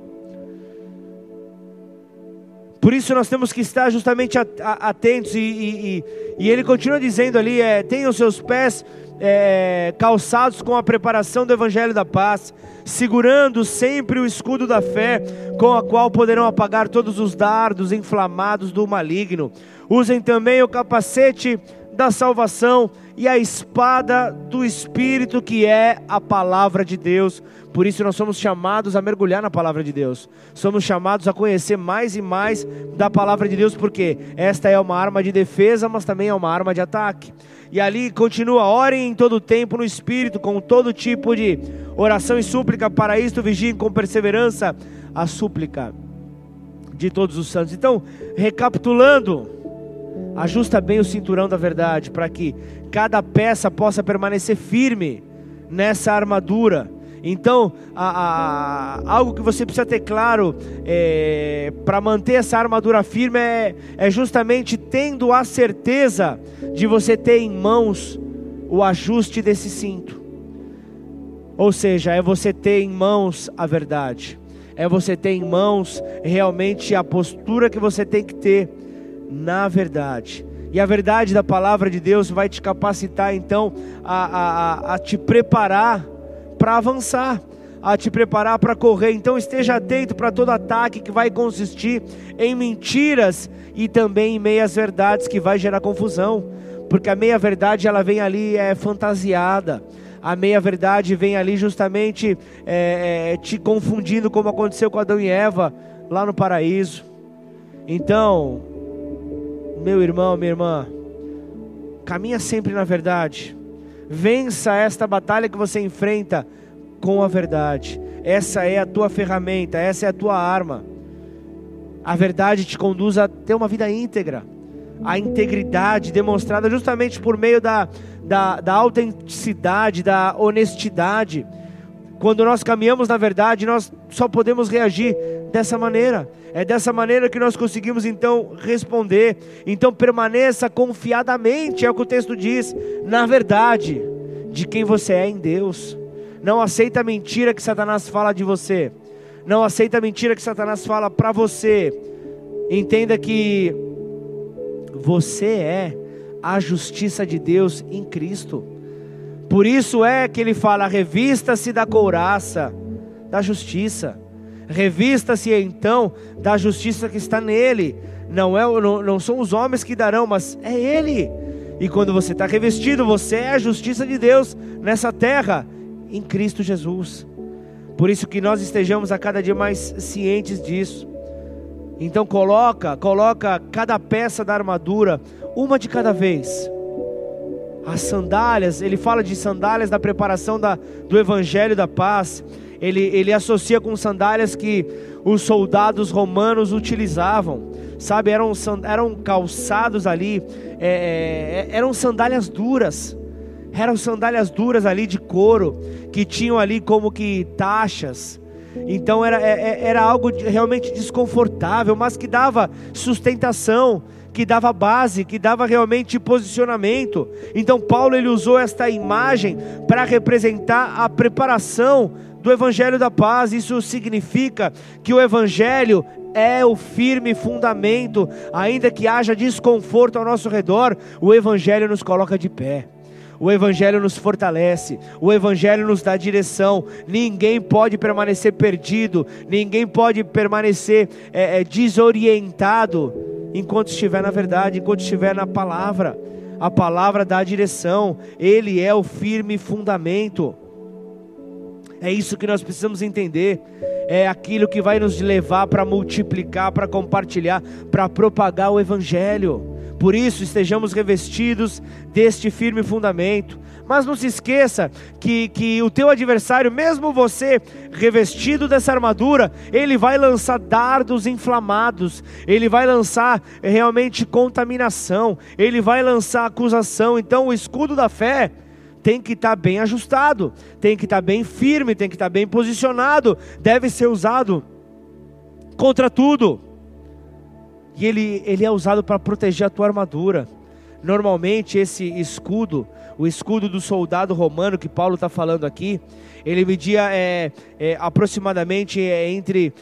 Por isso nós temos que estar justamente atentos e, e, e ele continua dizendo ali, é, tenham seus pés é, calçados com a preparação do Evangelho da Paz, segurando sempre o escudo da fé, com a qual poderão apagar todos os dardos inflamados do maligno. Usem também o capacete da salvação e a espada do Espírito, que é a palavra de Deus. Por isso nós somos chamados a mergulhar na palavra de Deus. Somos chamados a conhecer mais e mais da palavra de Deus, porque esta é uma arma de defesa, mas também é uma arma de ataque. E ali continua: orem em todo tempo no Espírito, com todo tipo de oração e súplica. Para isto, vigiem com perseverança a súplica de todos os santos. Então, recapitulando, ajusta bem o cinturão da verdade, para que cada peça possa permanecer firme nessa armadura então, a, a, algo que você precisa ter claro é, para manter essa armadura firme é, é justamente tendo a certeza de você ter em mãos o ajuste desse cinto. Ou seja, é você ter em mãos a verdade, é você ter em mãos realmente a postura que você tem que ter na verdade. E a verdade da palavra de Deus vai te capacitar então a, a, a te preparar para avançar, a te preparar para correr. Então esteja atento para todo ataque que vai consistir em mentiras e também em meias verdades que vai gerar confusão, porque a meia verdade ela vem ali é fantasiada. A meia verdade vem ali justamente é, é, te confundindo, como aconteceu com Adão e Eva lá no paraíso. Então, meu irmão, minha irmã, caminha sempre na verdade Vença esta batalha que você enfrenta com a verdade. Essa é a tua ferramenta, essa é a tua arma. A verdade te conduz a ter uma vida íntegra. A integridade demonstrada justamente por meio da, da, da autenticidade, da honestidade. Quando nós caminhamos na verdade, nós só podemos reagir dessa maneira. É dessa maneira que nós conseguimos então responder. Então permaneça confiadamente, é o que o texto diz, na verdade de quem você é em Deus. Não aceita a mentira que Satanás fala de você. Não aceita a mentira que Satanás fala para você. Entenda que você é a justiça de Deus em Cristo. Por isso é que ele fala: revista-se da couraça da justiça. Revista-se então da justiça que está nele. Não, é, não, não são os homens que darão, mas é Ele. E quando você está revestido, você é a justiça de Deus nessa terra, em Cristo Jesus. Por isso que nós estejamos a cada dia mais cientes disso. Então coloca, coloca cada peça da armadura, uma de cada vez. As sandálias, ele fala de sandálias da preparação da, do evangelho da paz ele, ele associa com sandálias que os soldados romanos utilizavam, sabe? Eram, eram calçados ali, é, é, eram sandálias duras, eram sandálias duras ali de couro, que tinham ali como que taxas. Então era, é, é, era algo realmente desconfortável, mas que dava sustentação, que dava base, que dava realmente posicionamento. Então Paulo ele usou esta imagem para representar a preparação do Evangelho da Paz. Isso significa que o Evangelho é o firme fundamento, ainda que haja desconforto ao nosso redor, o Evangelho nos coloca de pé. O Evangelho nos fortalece, o Evangelho nos dá direção. Ninguém pode permanecer perdido, ninguém pode permanecer é, é, desorientado enquanto estiver na verdade, enquanto estiver na palavra. A palavra dá direção, Ele é o firme fundamento. É isso que nós precisamos entender. É aquilo que vai nos levar para multiplicar, para compartilhar, para propagar o Evangelho. Por isso, estejamos revestidos deste firme fundamento. Mas não se esqueça que, que o teu adversário, mesmo você revestido dessa armadura, ele vai lançar dardos inflamados, ele vai lançar realmente contaminação, ele vai lançar acusação. Então, o escudo da fé tem que estar tá bem ajustado, tem que estar tá bem firme, tem que estar tá bem posicionado, deve ser usado contra tudo. E ele, ele é usado para proteger a tua armadura. Normalmente, esse escudo, o escudo do soldado romano que Paulo está falando aqui, ele media é, é, aproximadamente é, entre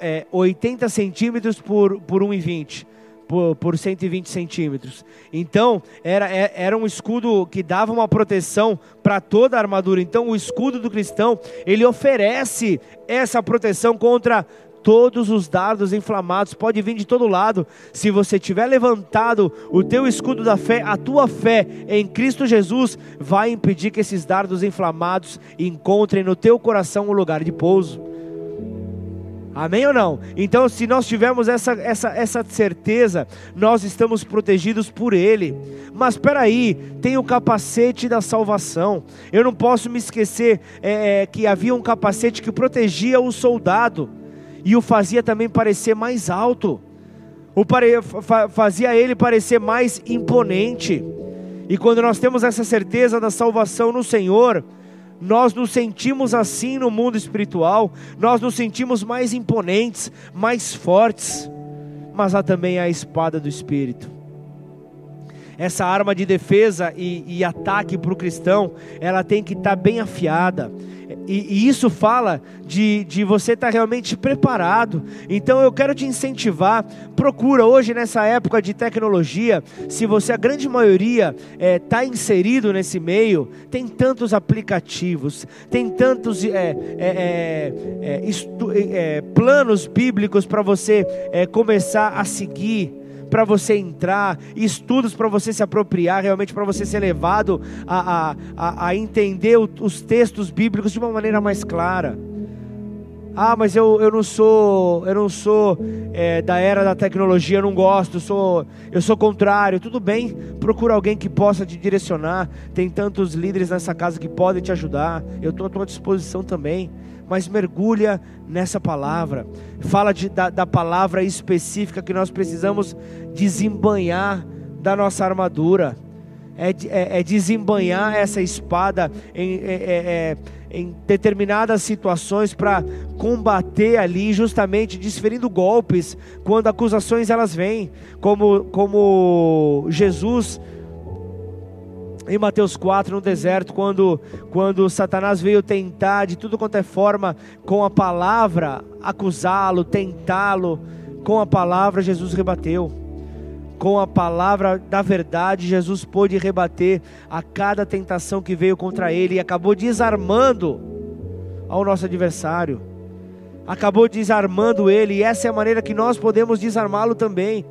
é, 80 centímetros por, por 1,20 por, por 120 centímetros. Então, era, é, era um escudo que dava uma proteção para toda a armadura. Então, o escudo do cristão, ele oferece essa proteção contra todos os dardos inflamados, pode vir de todo lado. Se você tiver levantado o teu escudo da fé, a tua fé em Cristo Jesus vai impedir que esses dardos inflamados encontrem no teu coração um lugar de pouso. Amém ou não? Então, se nós tivermos essa, essa, essa certeza, nós estamos protegidos por Ele. Mas espera aí, tem o capacete da salvação. Eu não posso me esquecer é, é, que havia um capacete que protegia o soldado e o fazia também parecer mais alto. O pare, fazia ele parecer mais imponente. E quando nós temos essa certeza da salvação no Senhor, nós nos sentimos assim no mundo espiritual, nós nos sentimos mais imponentes, mais fortes, mas há também a espada do Espírito. Essa arma de defesa e, e ataque para o cristão, ela tem que estar tá bem afiada, e, e, isso fala de, de você estar tá realmente preparado. Então eu quero te incentivar. Procura hoje nessa época de tecnologia, se você a grande maioria está é, tá inserido nesse meio, tem tantos aplicativos, tem tantos é, é, é, é, é planos bíblicos para você começar a seguir para você entrar, estudos para você se apropriar, realmente para você ser levado a, a, a entender os textos bíblicos de uma maneira mais clara. Ah, mas eu, eu não sou, eu não sou é, da era da tecnologia, eu não gosto, eu sou, eu sou contrário. Tudo bem, procura alguém que possa te direcionar. Tem tantos líderes nessa casa que podem te ajudar. Eu estou à tua disposição também mas mergulha nessa palavra. Fala de, da, da palavra específica que nós precisamos desembanhar da nossa armadura. É, é, é desembanhar essa espada em, é, é, é em determinadas situações para combater ali, justamente desferindo golpes quando acusações elas vêm, como, como Jesus em Mateus 4, no deserto, quando, quando Satanás veio tentar de tudo quanto é forma, com a palavra, acusá-lo, tentá-lo, com a palavra Jesus rebateu. Com a palavra da verdade, Jesus pôde rebater a cada tentação que veio contra ele e acabou desarmando ao nosso adversário. Acabou desarmando ele, e essa é a maneira que nós podemos desarmá-lo também.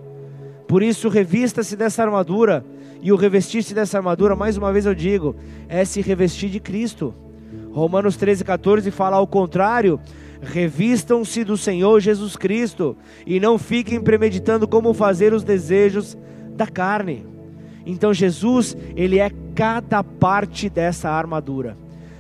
Por isso, revista-se dessa armadura e o revestir-se dessa armadura, mais uma vez eu digo, é se revestir de Cristo. Romanos 13, 14 fala ao contrário: revistam-se do Senhor Jesus Cristo e não fiquem premeditando como fazer os desejos da carne. Então Jesus, ele é cada parte dessa armadura.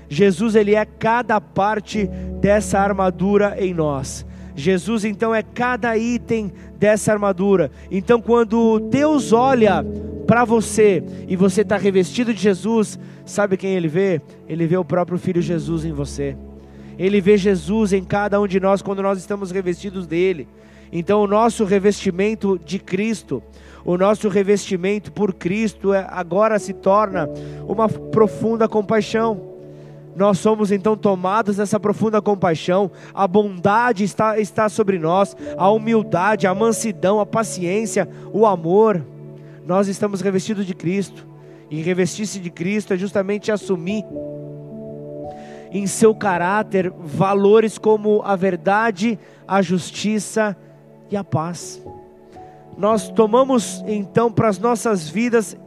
Jesus, ele é cada parte dessa armadura em nós. Jesus, então, é cada item dessa armadura. Então, quando Deus olha para você e você está revestido de Jesus, sabe quem ele vê? Ele vê o próprio Filho Jesus em você. Ele vê Jesus em cada um de nós quando nós estamos revestidos dele. Então, o nosso revestimento de Cristo, o nosso revestimento por Cristo, é, agora se torna uma profunda compaixão. Nós somos então tomados dessa profunda compaixão, a bondade está, está sobre nós, a humildade, a mansidão, a paciência, o amor nós estamos revestidos de Cristo. E revestir-se de Cristo é justamente assumir em seu caráter valores como a verdade, a justiça e a paz. Nós tomamos então para as nossas vidas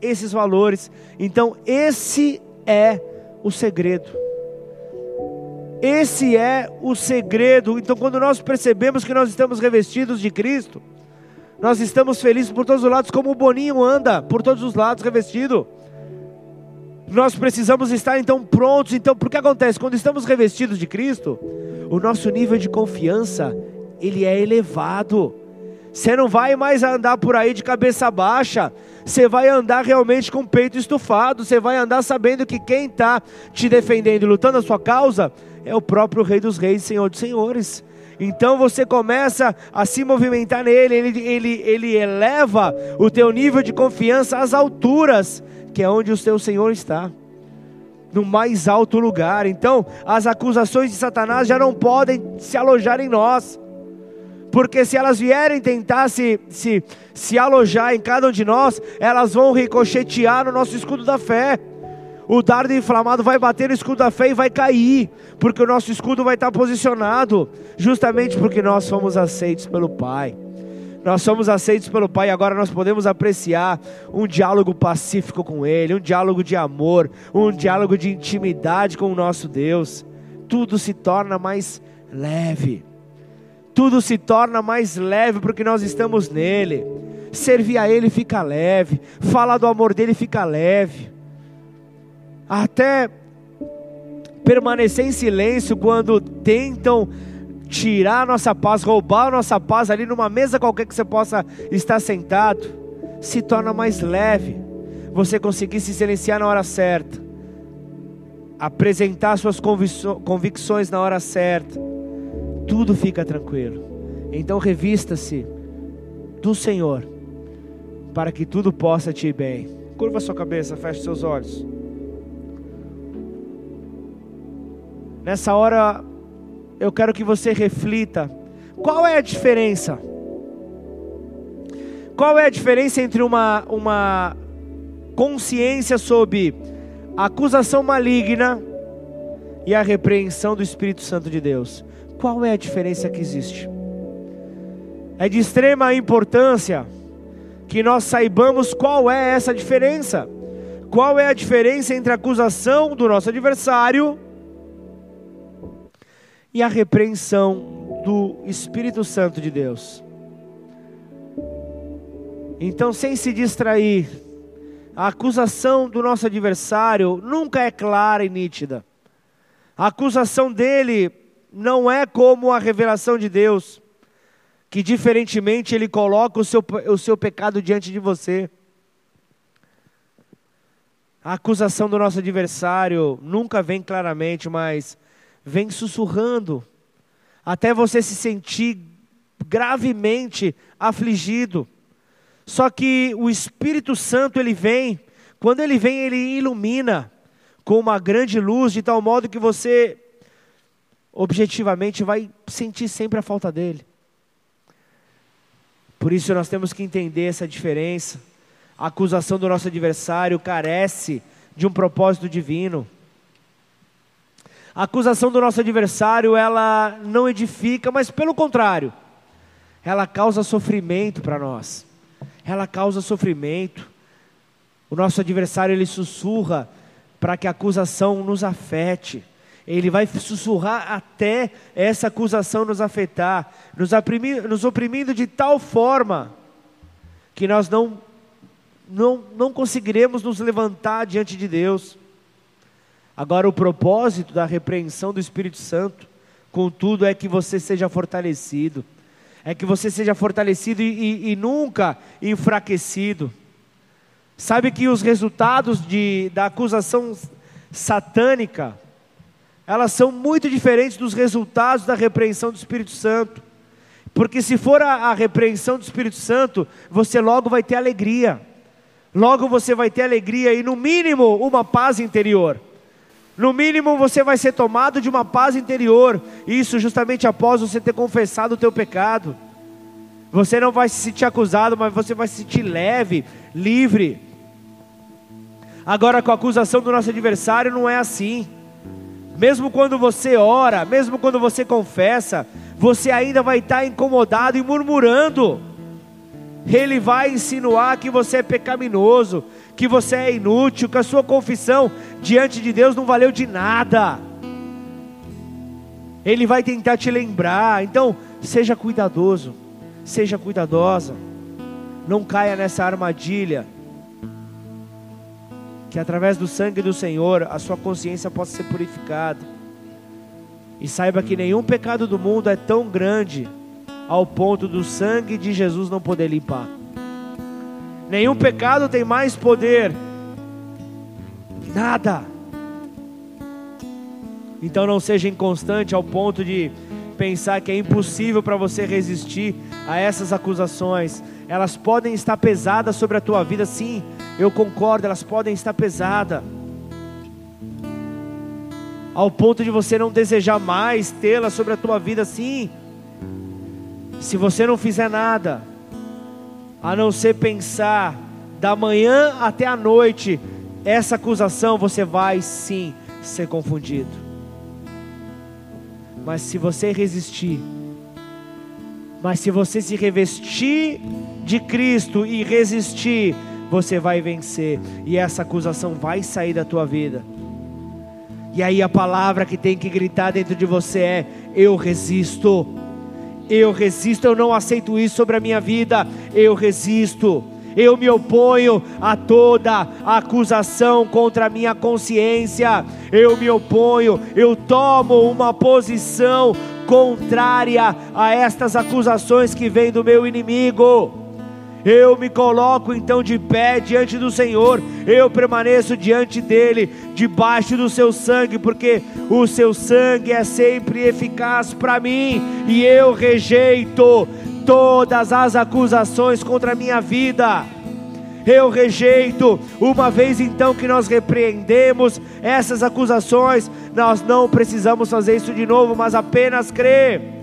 esses valores. Então, esse é o segredo. Esse é o segredo. Então, quando nós percebemos que nós estamos revestidos de Cristo, nós estamos felizes por todos os lados, como o Boninho anda por todos os lados revestido. Nós precisamos estar então prontos. Então, porque acontece? Quando estamos revestidos de Cristo, o nosso nível de confiança ele é elevado. Você não vai mais andar por aí de cabeça baixa. Você vai andar realmente com o peito estufado. Você vai andar sabendo que quem está te defendendo e lutando a sua causa é o próprio Rei dos Reis, Senhor dos Senhores. Então você começa a se movimentar nele, ele, ele, ele eleva o teu nível de confiança às alturas, que é onde o teu Senhor está, no mais alto lugar. Então as acusações de Satanás já não podem se alojar em nós, porque se elas vierem tentar se, se, se alojar em cada um de nós, elas vão ricochetear no nosso escudo da fé o dardo inflamado vai bater no escudo da fé e vai cair, porque o nosso escudo vai estar posicionado, justamente porque nós fomos aceitos pelo Pai. Nós somos aceitos pelo Pai e agora nós podemos apreciar um diálogo pacífico com Ele, um diálogo de amor, um diálogo de intimidade com o nosso Deus. Tudo se torna mais leve, tudo se torna mais leve porque nós estamos nele. Servir a Ele fica leve, falar do amor dele fica leve até permanecer em silêncio quando tentam tirar a nossa paz, roubar a nossa paz ali numa mesa qualquer que você possa estar sentado, se torna mais leve. Você conseguir se silenciar na hora certa, apresentar suas convicções na hora certa, tudo fica tranquilo. Então revista-se do Senhor, para que tudo possa te ir bem. Curva sua cabeça, feche seus olhos. Nessa hora, eu quero que você reflita: qual é a diferença? Qual é a diferença entre uma, uma consciência sobre a acusação maligna e a repreensão do Espírito Santo de Deus? Qual é a diferença que existe? É de extrema importância que nós saibamos qual é essa diferença. Qual é a diferença entre a acusação do nosso adversário e a repreensão do Espírito Santo de Deus. Então, sem se distrair, a acusação do nosso adversário nunca é clara e nítida. A acusação dele não é como a revelação de Deus, que diferentemente ele coloca o seu, o seu pecado diante de você. A acusação do nosso adversário nunca vem claramente, mas vem sussurrando, até você se sentir gravemente afligido. Só que o Espírito Santo ele vem, quando ele vem, ele ilumina com uma grande luz, de tal modo que você objetivamente vai sentir sempre a falta dele. Por isso nós temos que entender essa diferença. A acusação do nosso adversário carece de um propósito divino. A acusação do nosso adversário, ela não edifica, mas pelo contrário, ela causa sofrimento para nós. Ela causa sofrimento. O nosso adversário, ele sussurra para que a acusação nos afete. Ele vai sussurrar até essa acusação nos afetar, nos, nos oprimindo de tal forma que nós não, não, não conseguiremos nos levantar diante de Deus. Agora, o propósito da repreensão do Espírito Santo, contudo, é que você seja fortalecido, é que você seja fortalecido e, e, e nunca enfraquecido. Sabe que os resultados de, da acusação satânica, elas são muito diferentes dos resultados da repreensão do Espírito Santo. Porque se for a, a repreensão do Espírito Santo, você logo vai ter alegria. Logo você vai ter alegria e, no mínimo, uma paz interior. No mínimo você vai ser tomado de uma paz interior. Isso justamente após você ter confessado o teu pecado. Você não vai se sentir acusado, mas você vai se sentir leve, livre. Agora, com a acusação do nosso adversário, não é assim. Mesmo quando você ora, mesmo quando você confessa, você ainda vai estar incomodado e murmurando. Ele vai insinuar que você é pecaminoso, que você é inútil, que a sua confissão diante de Deus não valeu de nada. Ele vai tentar te lembrar. Então, seja cuidadoso, seja cuidadosa. Não caia nessa armadilha que através do sangue do Senhor a sua consciência possa ser purificada. E saiba que nenhum pecado do mundo é tão grande ao ponto do sangue de Jesus não poder limpar. Nenhum pecado tem mais poder. Nada. Então não seja inconstante ao ponto de pensar que é impossível para você resistir a essas acusações. Elas podem estar pesadas sobre a tua vida, sim, eu concordo, elas podem estar pesadas. Ao ponto de você não desejar mais tê-las sobre a tua vida, sim. Se você não fizer nada, a não ser pensar da manhã até a noite, essa acusação, você vai sim ser confundido. Mas se você resistir, mas se você se revestir de Cristo e resistir, você vai vencer, e essa acusação vai sair da tua vida. E aí a palavra que tem que gritar dentro de você é: Eu resisto, eu resisto, eu não aceito isso sobre a minha vida, eu resisto. Eu me oponho a toda acusação contra a minha consciência. Eu me oponho, eu tomo uma posição contrária a estas acusações que vêm do meu inimigo. Eu me coloco então de pé diante do Senhor, eu permaneço diante dele, debaixo do seu sangue, porque o seu sangue é sempre eficaz para mim, e eu rejeito todas as acusações contra a minha vida. Eu rejeito, uma vez então que nós repreendemos essas acusações, nós não precisamos fazer isso de novo, mas apenas crer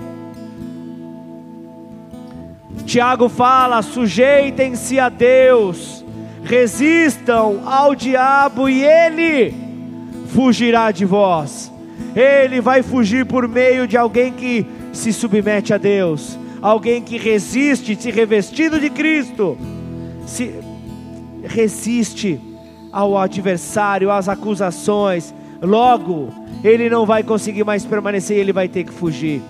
Tiago fala: sujeitem-se a Deus, resistam ao diabo e ele fugirá de vós. Ele vai fugir por meio de alguém que se submete a Deus, alguém que resiste, se revestido de Cristo, se resiste ao adversário, às acusações. Logo, ele não vai conseguir mais permanecer, ele vai ter que fugir.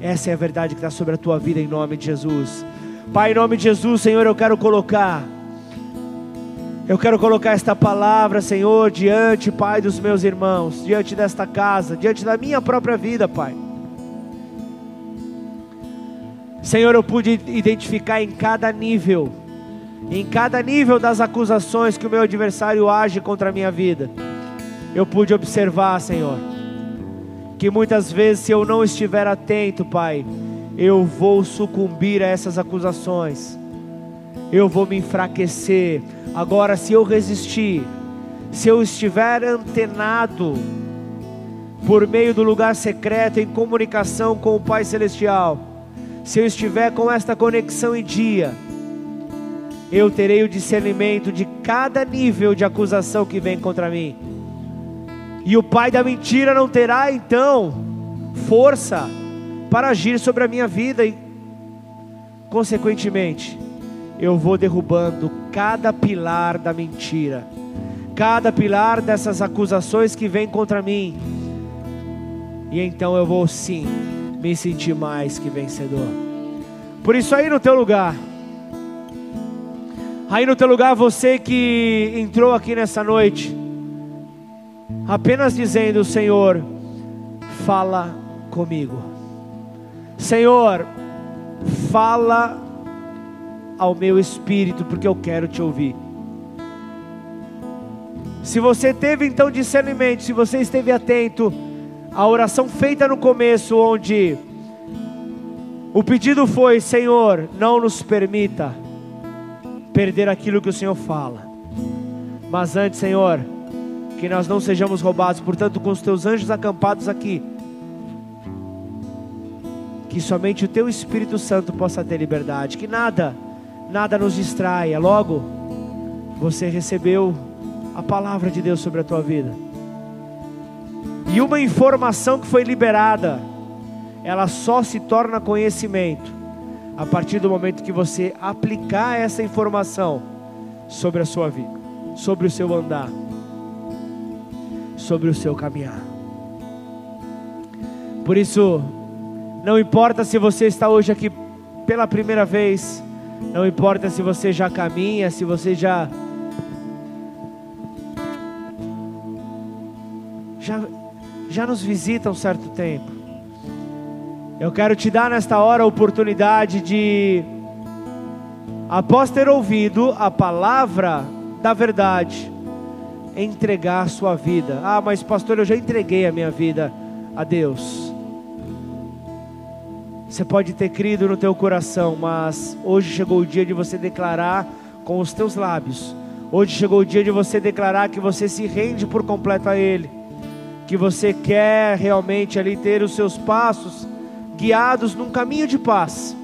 Essa é a verdade que está sobre a tua vida em nome de Jesus. Pai, em nome de Jesus, Senhor, eu quero colocar, eu quero colocar esta palavra, Senhor, diante, Pai, dos meus irmãos, diante desta casa, diante da minha própria vida, Pai. Senhor, eu pude identificar em cada nível, em cada nível das acusações que o meu adversário age contra a minha vida. Eu pude observar, Senhor que muitas vezes, se eu não estiver atento, Pai, eu vou sucumbir a essas acusações, eu vou me enfraquecer. Agora, se eu resistir, se eu estiver antenado, por meio do lugar secreto, em comunicação com o Pai Celestial, se eu estiver com esta conexão em dia, eu terei o discernimento de cada nível de acusação que vem contra mim e o pai da mentira não terá então força para agir sobre a minha vida e, consequentemente, eu vou derrubando cada pilar da mentira, cada pilar dessas acusações que vêm contra mim, e então eu vou sim me sentir mais que vencedor. Por isso, aí no teu lugar, aí no teu lugar, você que entrou aqui nessa noite, apenas dizendo: Senhor, fala comigo. Senhor, fala ao meu espírito, porque eu quero te ouvir. Se você teve então discernimento, se você esteve atento à oração feita no começo, onde o pedido foi: Senhor, não nos permita perder aquilo que o Senhor fala, mas antes, Senhor, que nós não sejamos roubados, portanto, com os teus anjos acampados aqui, que somente o teu Espírito Santo possa ter liberdade, que nada, nada nos distraia. Logo, você recebeu a palavra de Deus sobre a tua vida. E uma informação que foi liberada, ela só se torna conhecimento a partir do momento que você aplicar essa informação sobre a sua vida, sobre o seu andar, sobre o seu caminhar. Por isso, não importa se você está hoje aqui pela primeira vez, não importa se você já caminha, se você já já já nos visita um certo tempo. Eu quero te dar nesta hora a oportunidade de após ter ouvido a palavra da verdade, entregar a sua vida. Ah, mas pastor, eu já entreguei a minha vida a Deus. Você pode ter crido no teu coração, mas hoje chegou o dia de você declarar com os teus lábios. Hoje chegou o dia de você declarar que você se rende por completo a Ele, que você quer realmente ali ter os seus passos guiados num caminho de paz.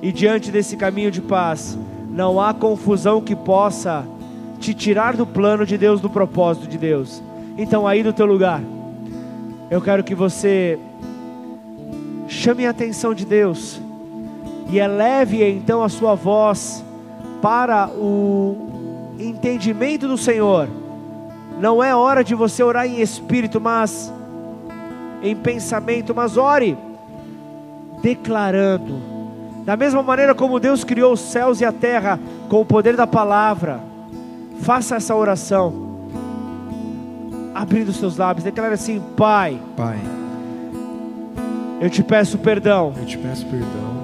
E diante desse caminho de paz, não há confusão que possa te tirar do plano de Deus, do propósito de Deus. Então aí no teu lugar, eu quero que você Chame a atenção de Deus e eleve então a sua voz para o entendimento do Senhor. Não é hora de você orar em espírito, mas em pensamento, mas ore declarando. Da mesma maneira como Deus criou os céus e a terra com o poder da palavra, faça essa oração. Abrindo os seus lábios, declare assim: Pai. Pai eu te peço perdão. Eu te peço perdão.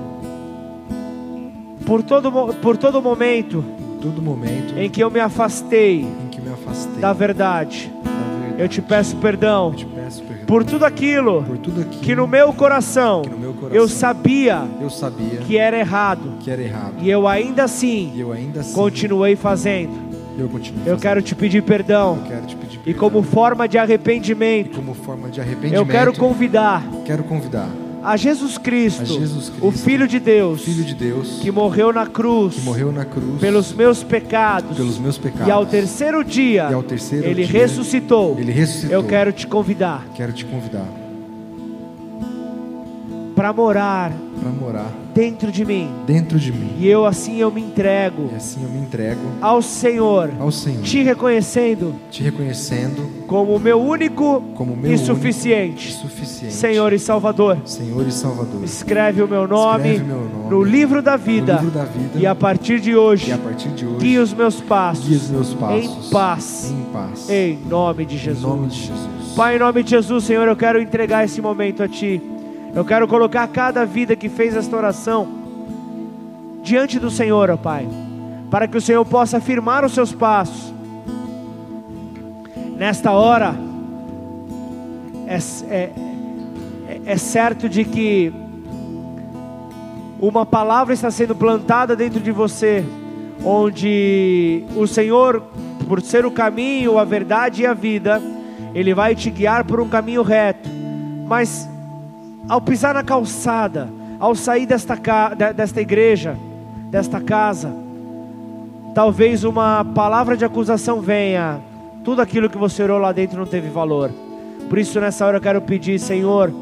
Por todo, por todo momento. Por todo momento. Em que eu me afastei. Em que me afastei. Da verdade. Da verdade. Eu te peço perdão. Te peço perdão. Por tudo aquilo. Por tudo aquilo. Que no meu coração. No meu coração eu sabia. Eu sabia. Que era errado. Que era errado. E eu ainda assim. E eu ainda assim. Continuei fazendo. Eu continuo. Eu quero te pedir perdão. Eu quero te pedir e como forma de arrependimento, como forma de arrependimento, eu quero convidar, quero convidar a Jesus Cristo, a Jesus Cristo o Filho de Deus, Filho de Deus, que morreu na cruz, morreu na cruz pelos meus pecados, pelos meus pecados, e ao terceiro dia, e ao terceiro ele dia, ressuscitou. Ele ressuscitou. Eu quero te convidar. Quero te convidar para morar para morar dentro de mim. Dentro de mim. E eu assim eu me entrego. E assim eu me entrego ao Senhor. Ao Senhor. Te reconhecendo. Te reconhecendo como o meu único como meu e suficiente. Único suficiente. Senhor e Salvador. Senhor e Salvador. Escreve o meu nome, meu nome no livro da vida. No livro da vida. E a partir de hoje. E a partir de hoje. Guia os meus passos. Guia os meus passos. Em paz. Em paz. Em nome de Jesus. Em nome de Jesus. Pai, em nome de Jesus, Senhor, eu quero entregar esse momento a ti. Eu quero colocar cada vida que fez esta oração diante do Senhor, ó Pai, para que o Senhor possa afirmar os seus passos. Nesta hora, é, é, é certo de que uma palavra está sendo plantada dentro de você, onde o Senhor, por ser o caminho, a verdade e a vida, Ele vai te guiar por um caminho reto, mas ao pisar na calçada, ao sair desta, desta igreja, desta casa, talvez uma palavra de acusação venha, tudo aquilo que você orou lá dentro não teve valor. Por isso, nessa hora eu quero pedir, Senhor,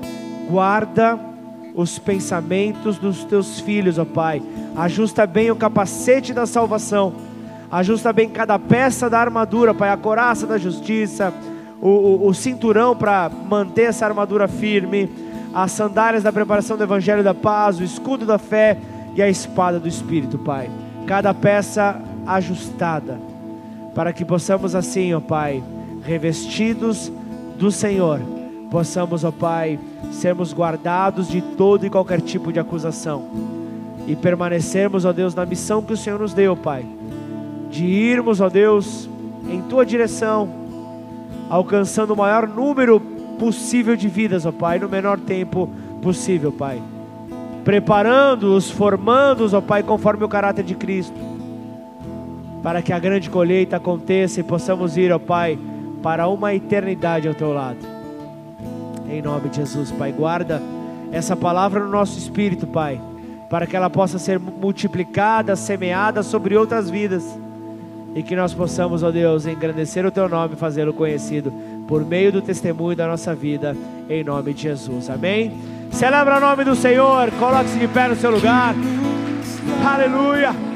guarda os pensamentos dos teus filhos, ó Pai. Ajusta bem o capacete da salvação. Ajusta bem cada peça da armadura, Pai, a coraça da justiça, o, o, o cinturão para manter essa armadura firme as sandálias da preparação do Evangelho da Paz, o escudo da fé e a espada do Espírito, Pai. Cada peça ajustada, para que possamos assim, ó Pai, revestidos do Senhor, possamos, ó Pai, sermos guardados de todo e qualquer tipo de acusação e permanecermos, ó Deus, na missão que o Senhor nos deu, Pai, de irmos, ó Deus, em tua direção, alcançando o maior número possível de vidas, ó Pai, no menor tempo possível, Pai. Preparando-os, formando-os, ó Pai, conforme o caráter de Cristo. Para que a grande colheita aconteça e possamos ir, ó Pai, para uma eternidade ao Teu lado. Em nome de Jesus, Pai, guarda essa palavra no nosso espírito, Pai, para que ela possa ser multiplicada, semeada sobre outras vidas. e que nós possamos, ó Deus, engrandecer o teu nome e fazê-lo conhecido por meio do testemunho da nossa vida, em nome de Jesus. Amém? Celebra o nome do Senhor, coloque-se de pé no seu lugar. Aleluia.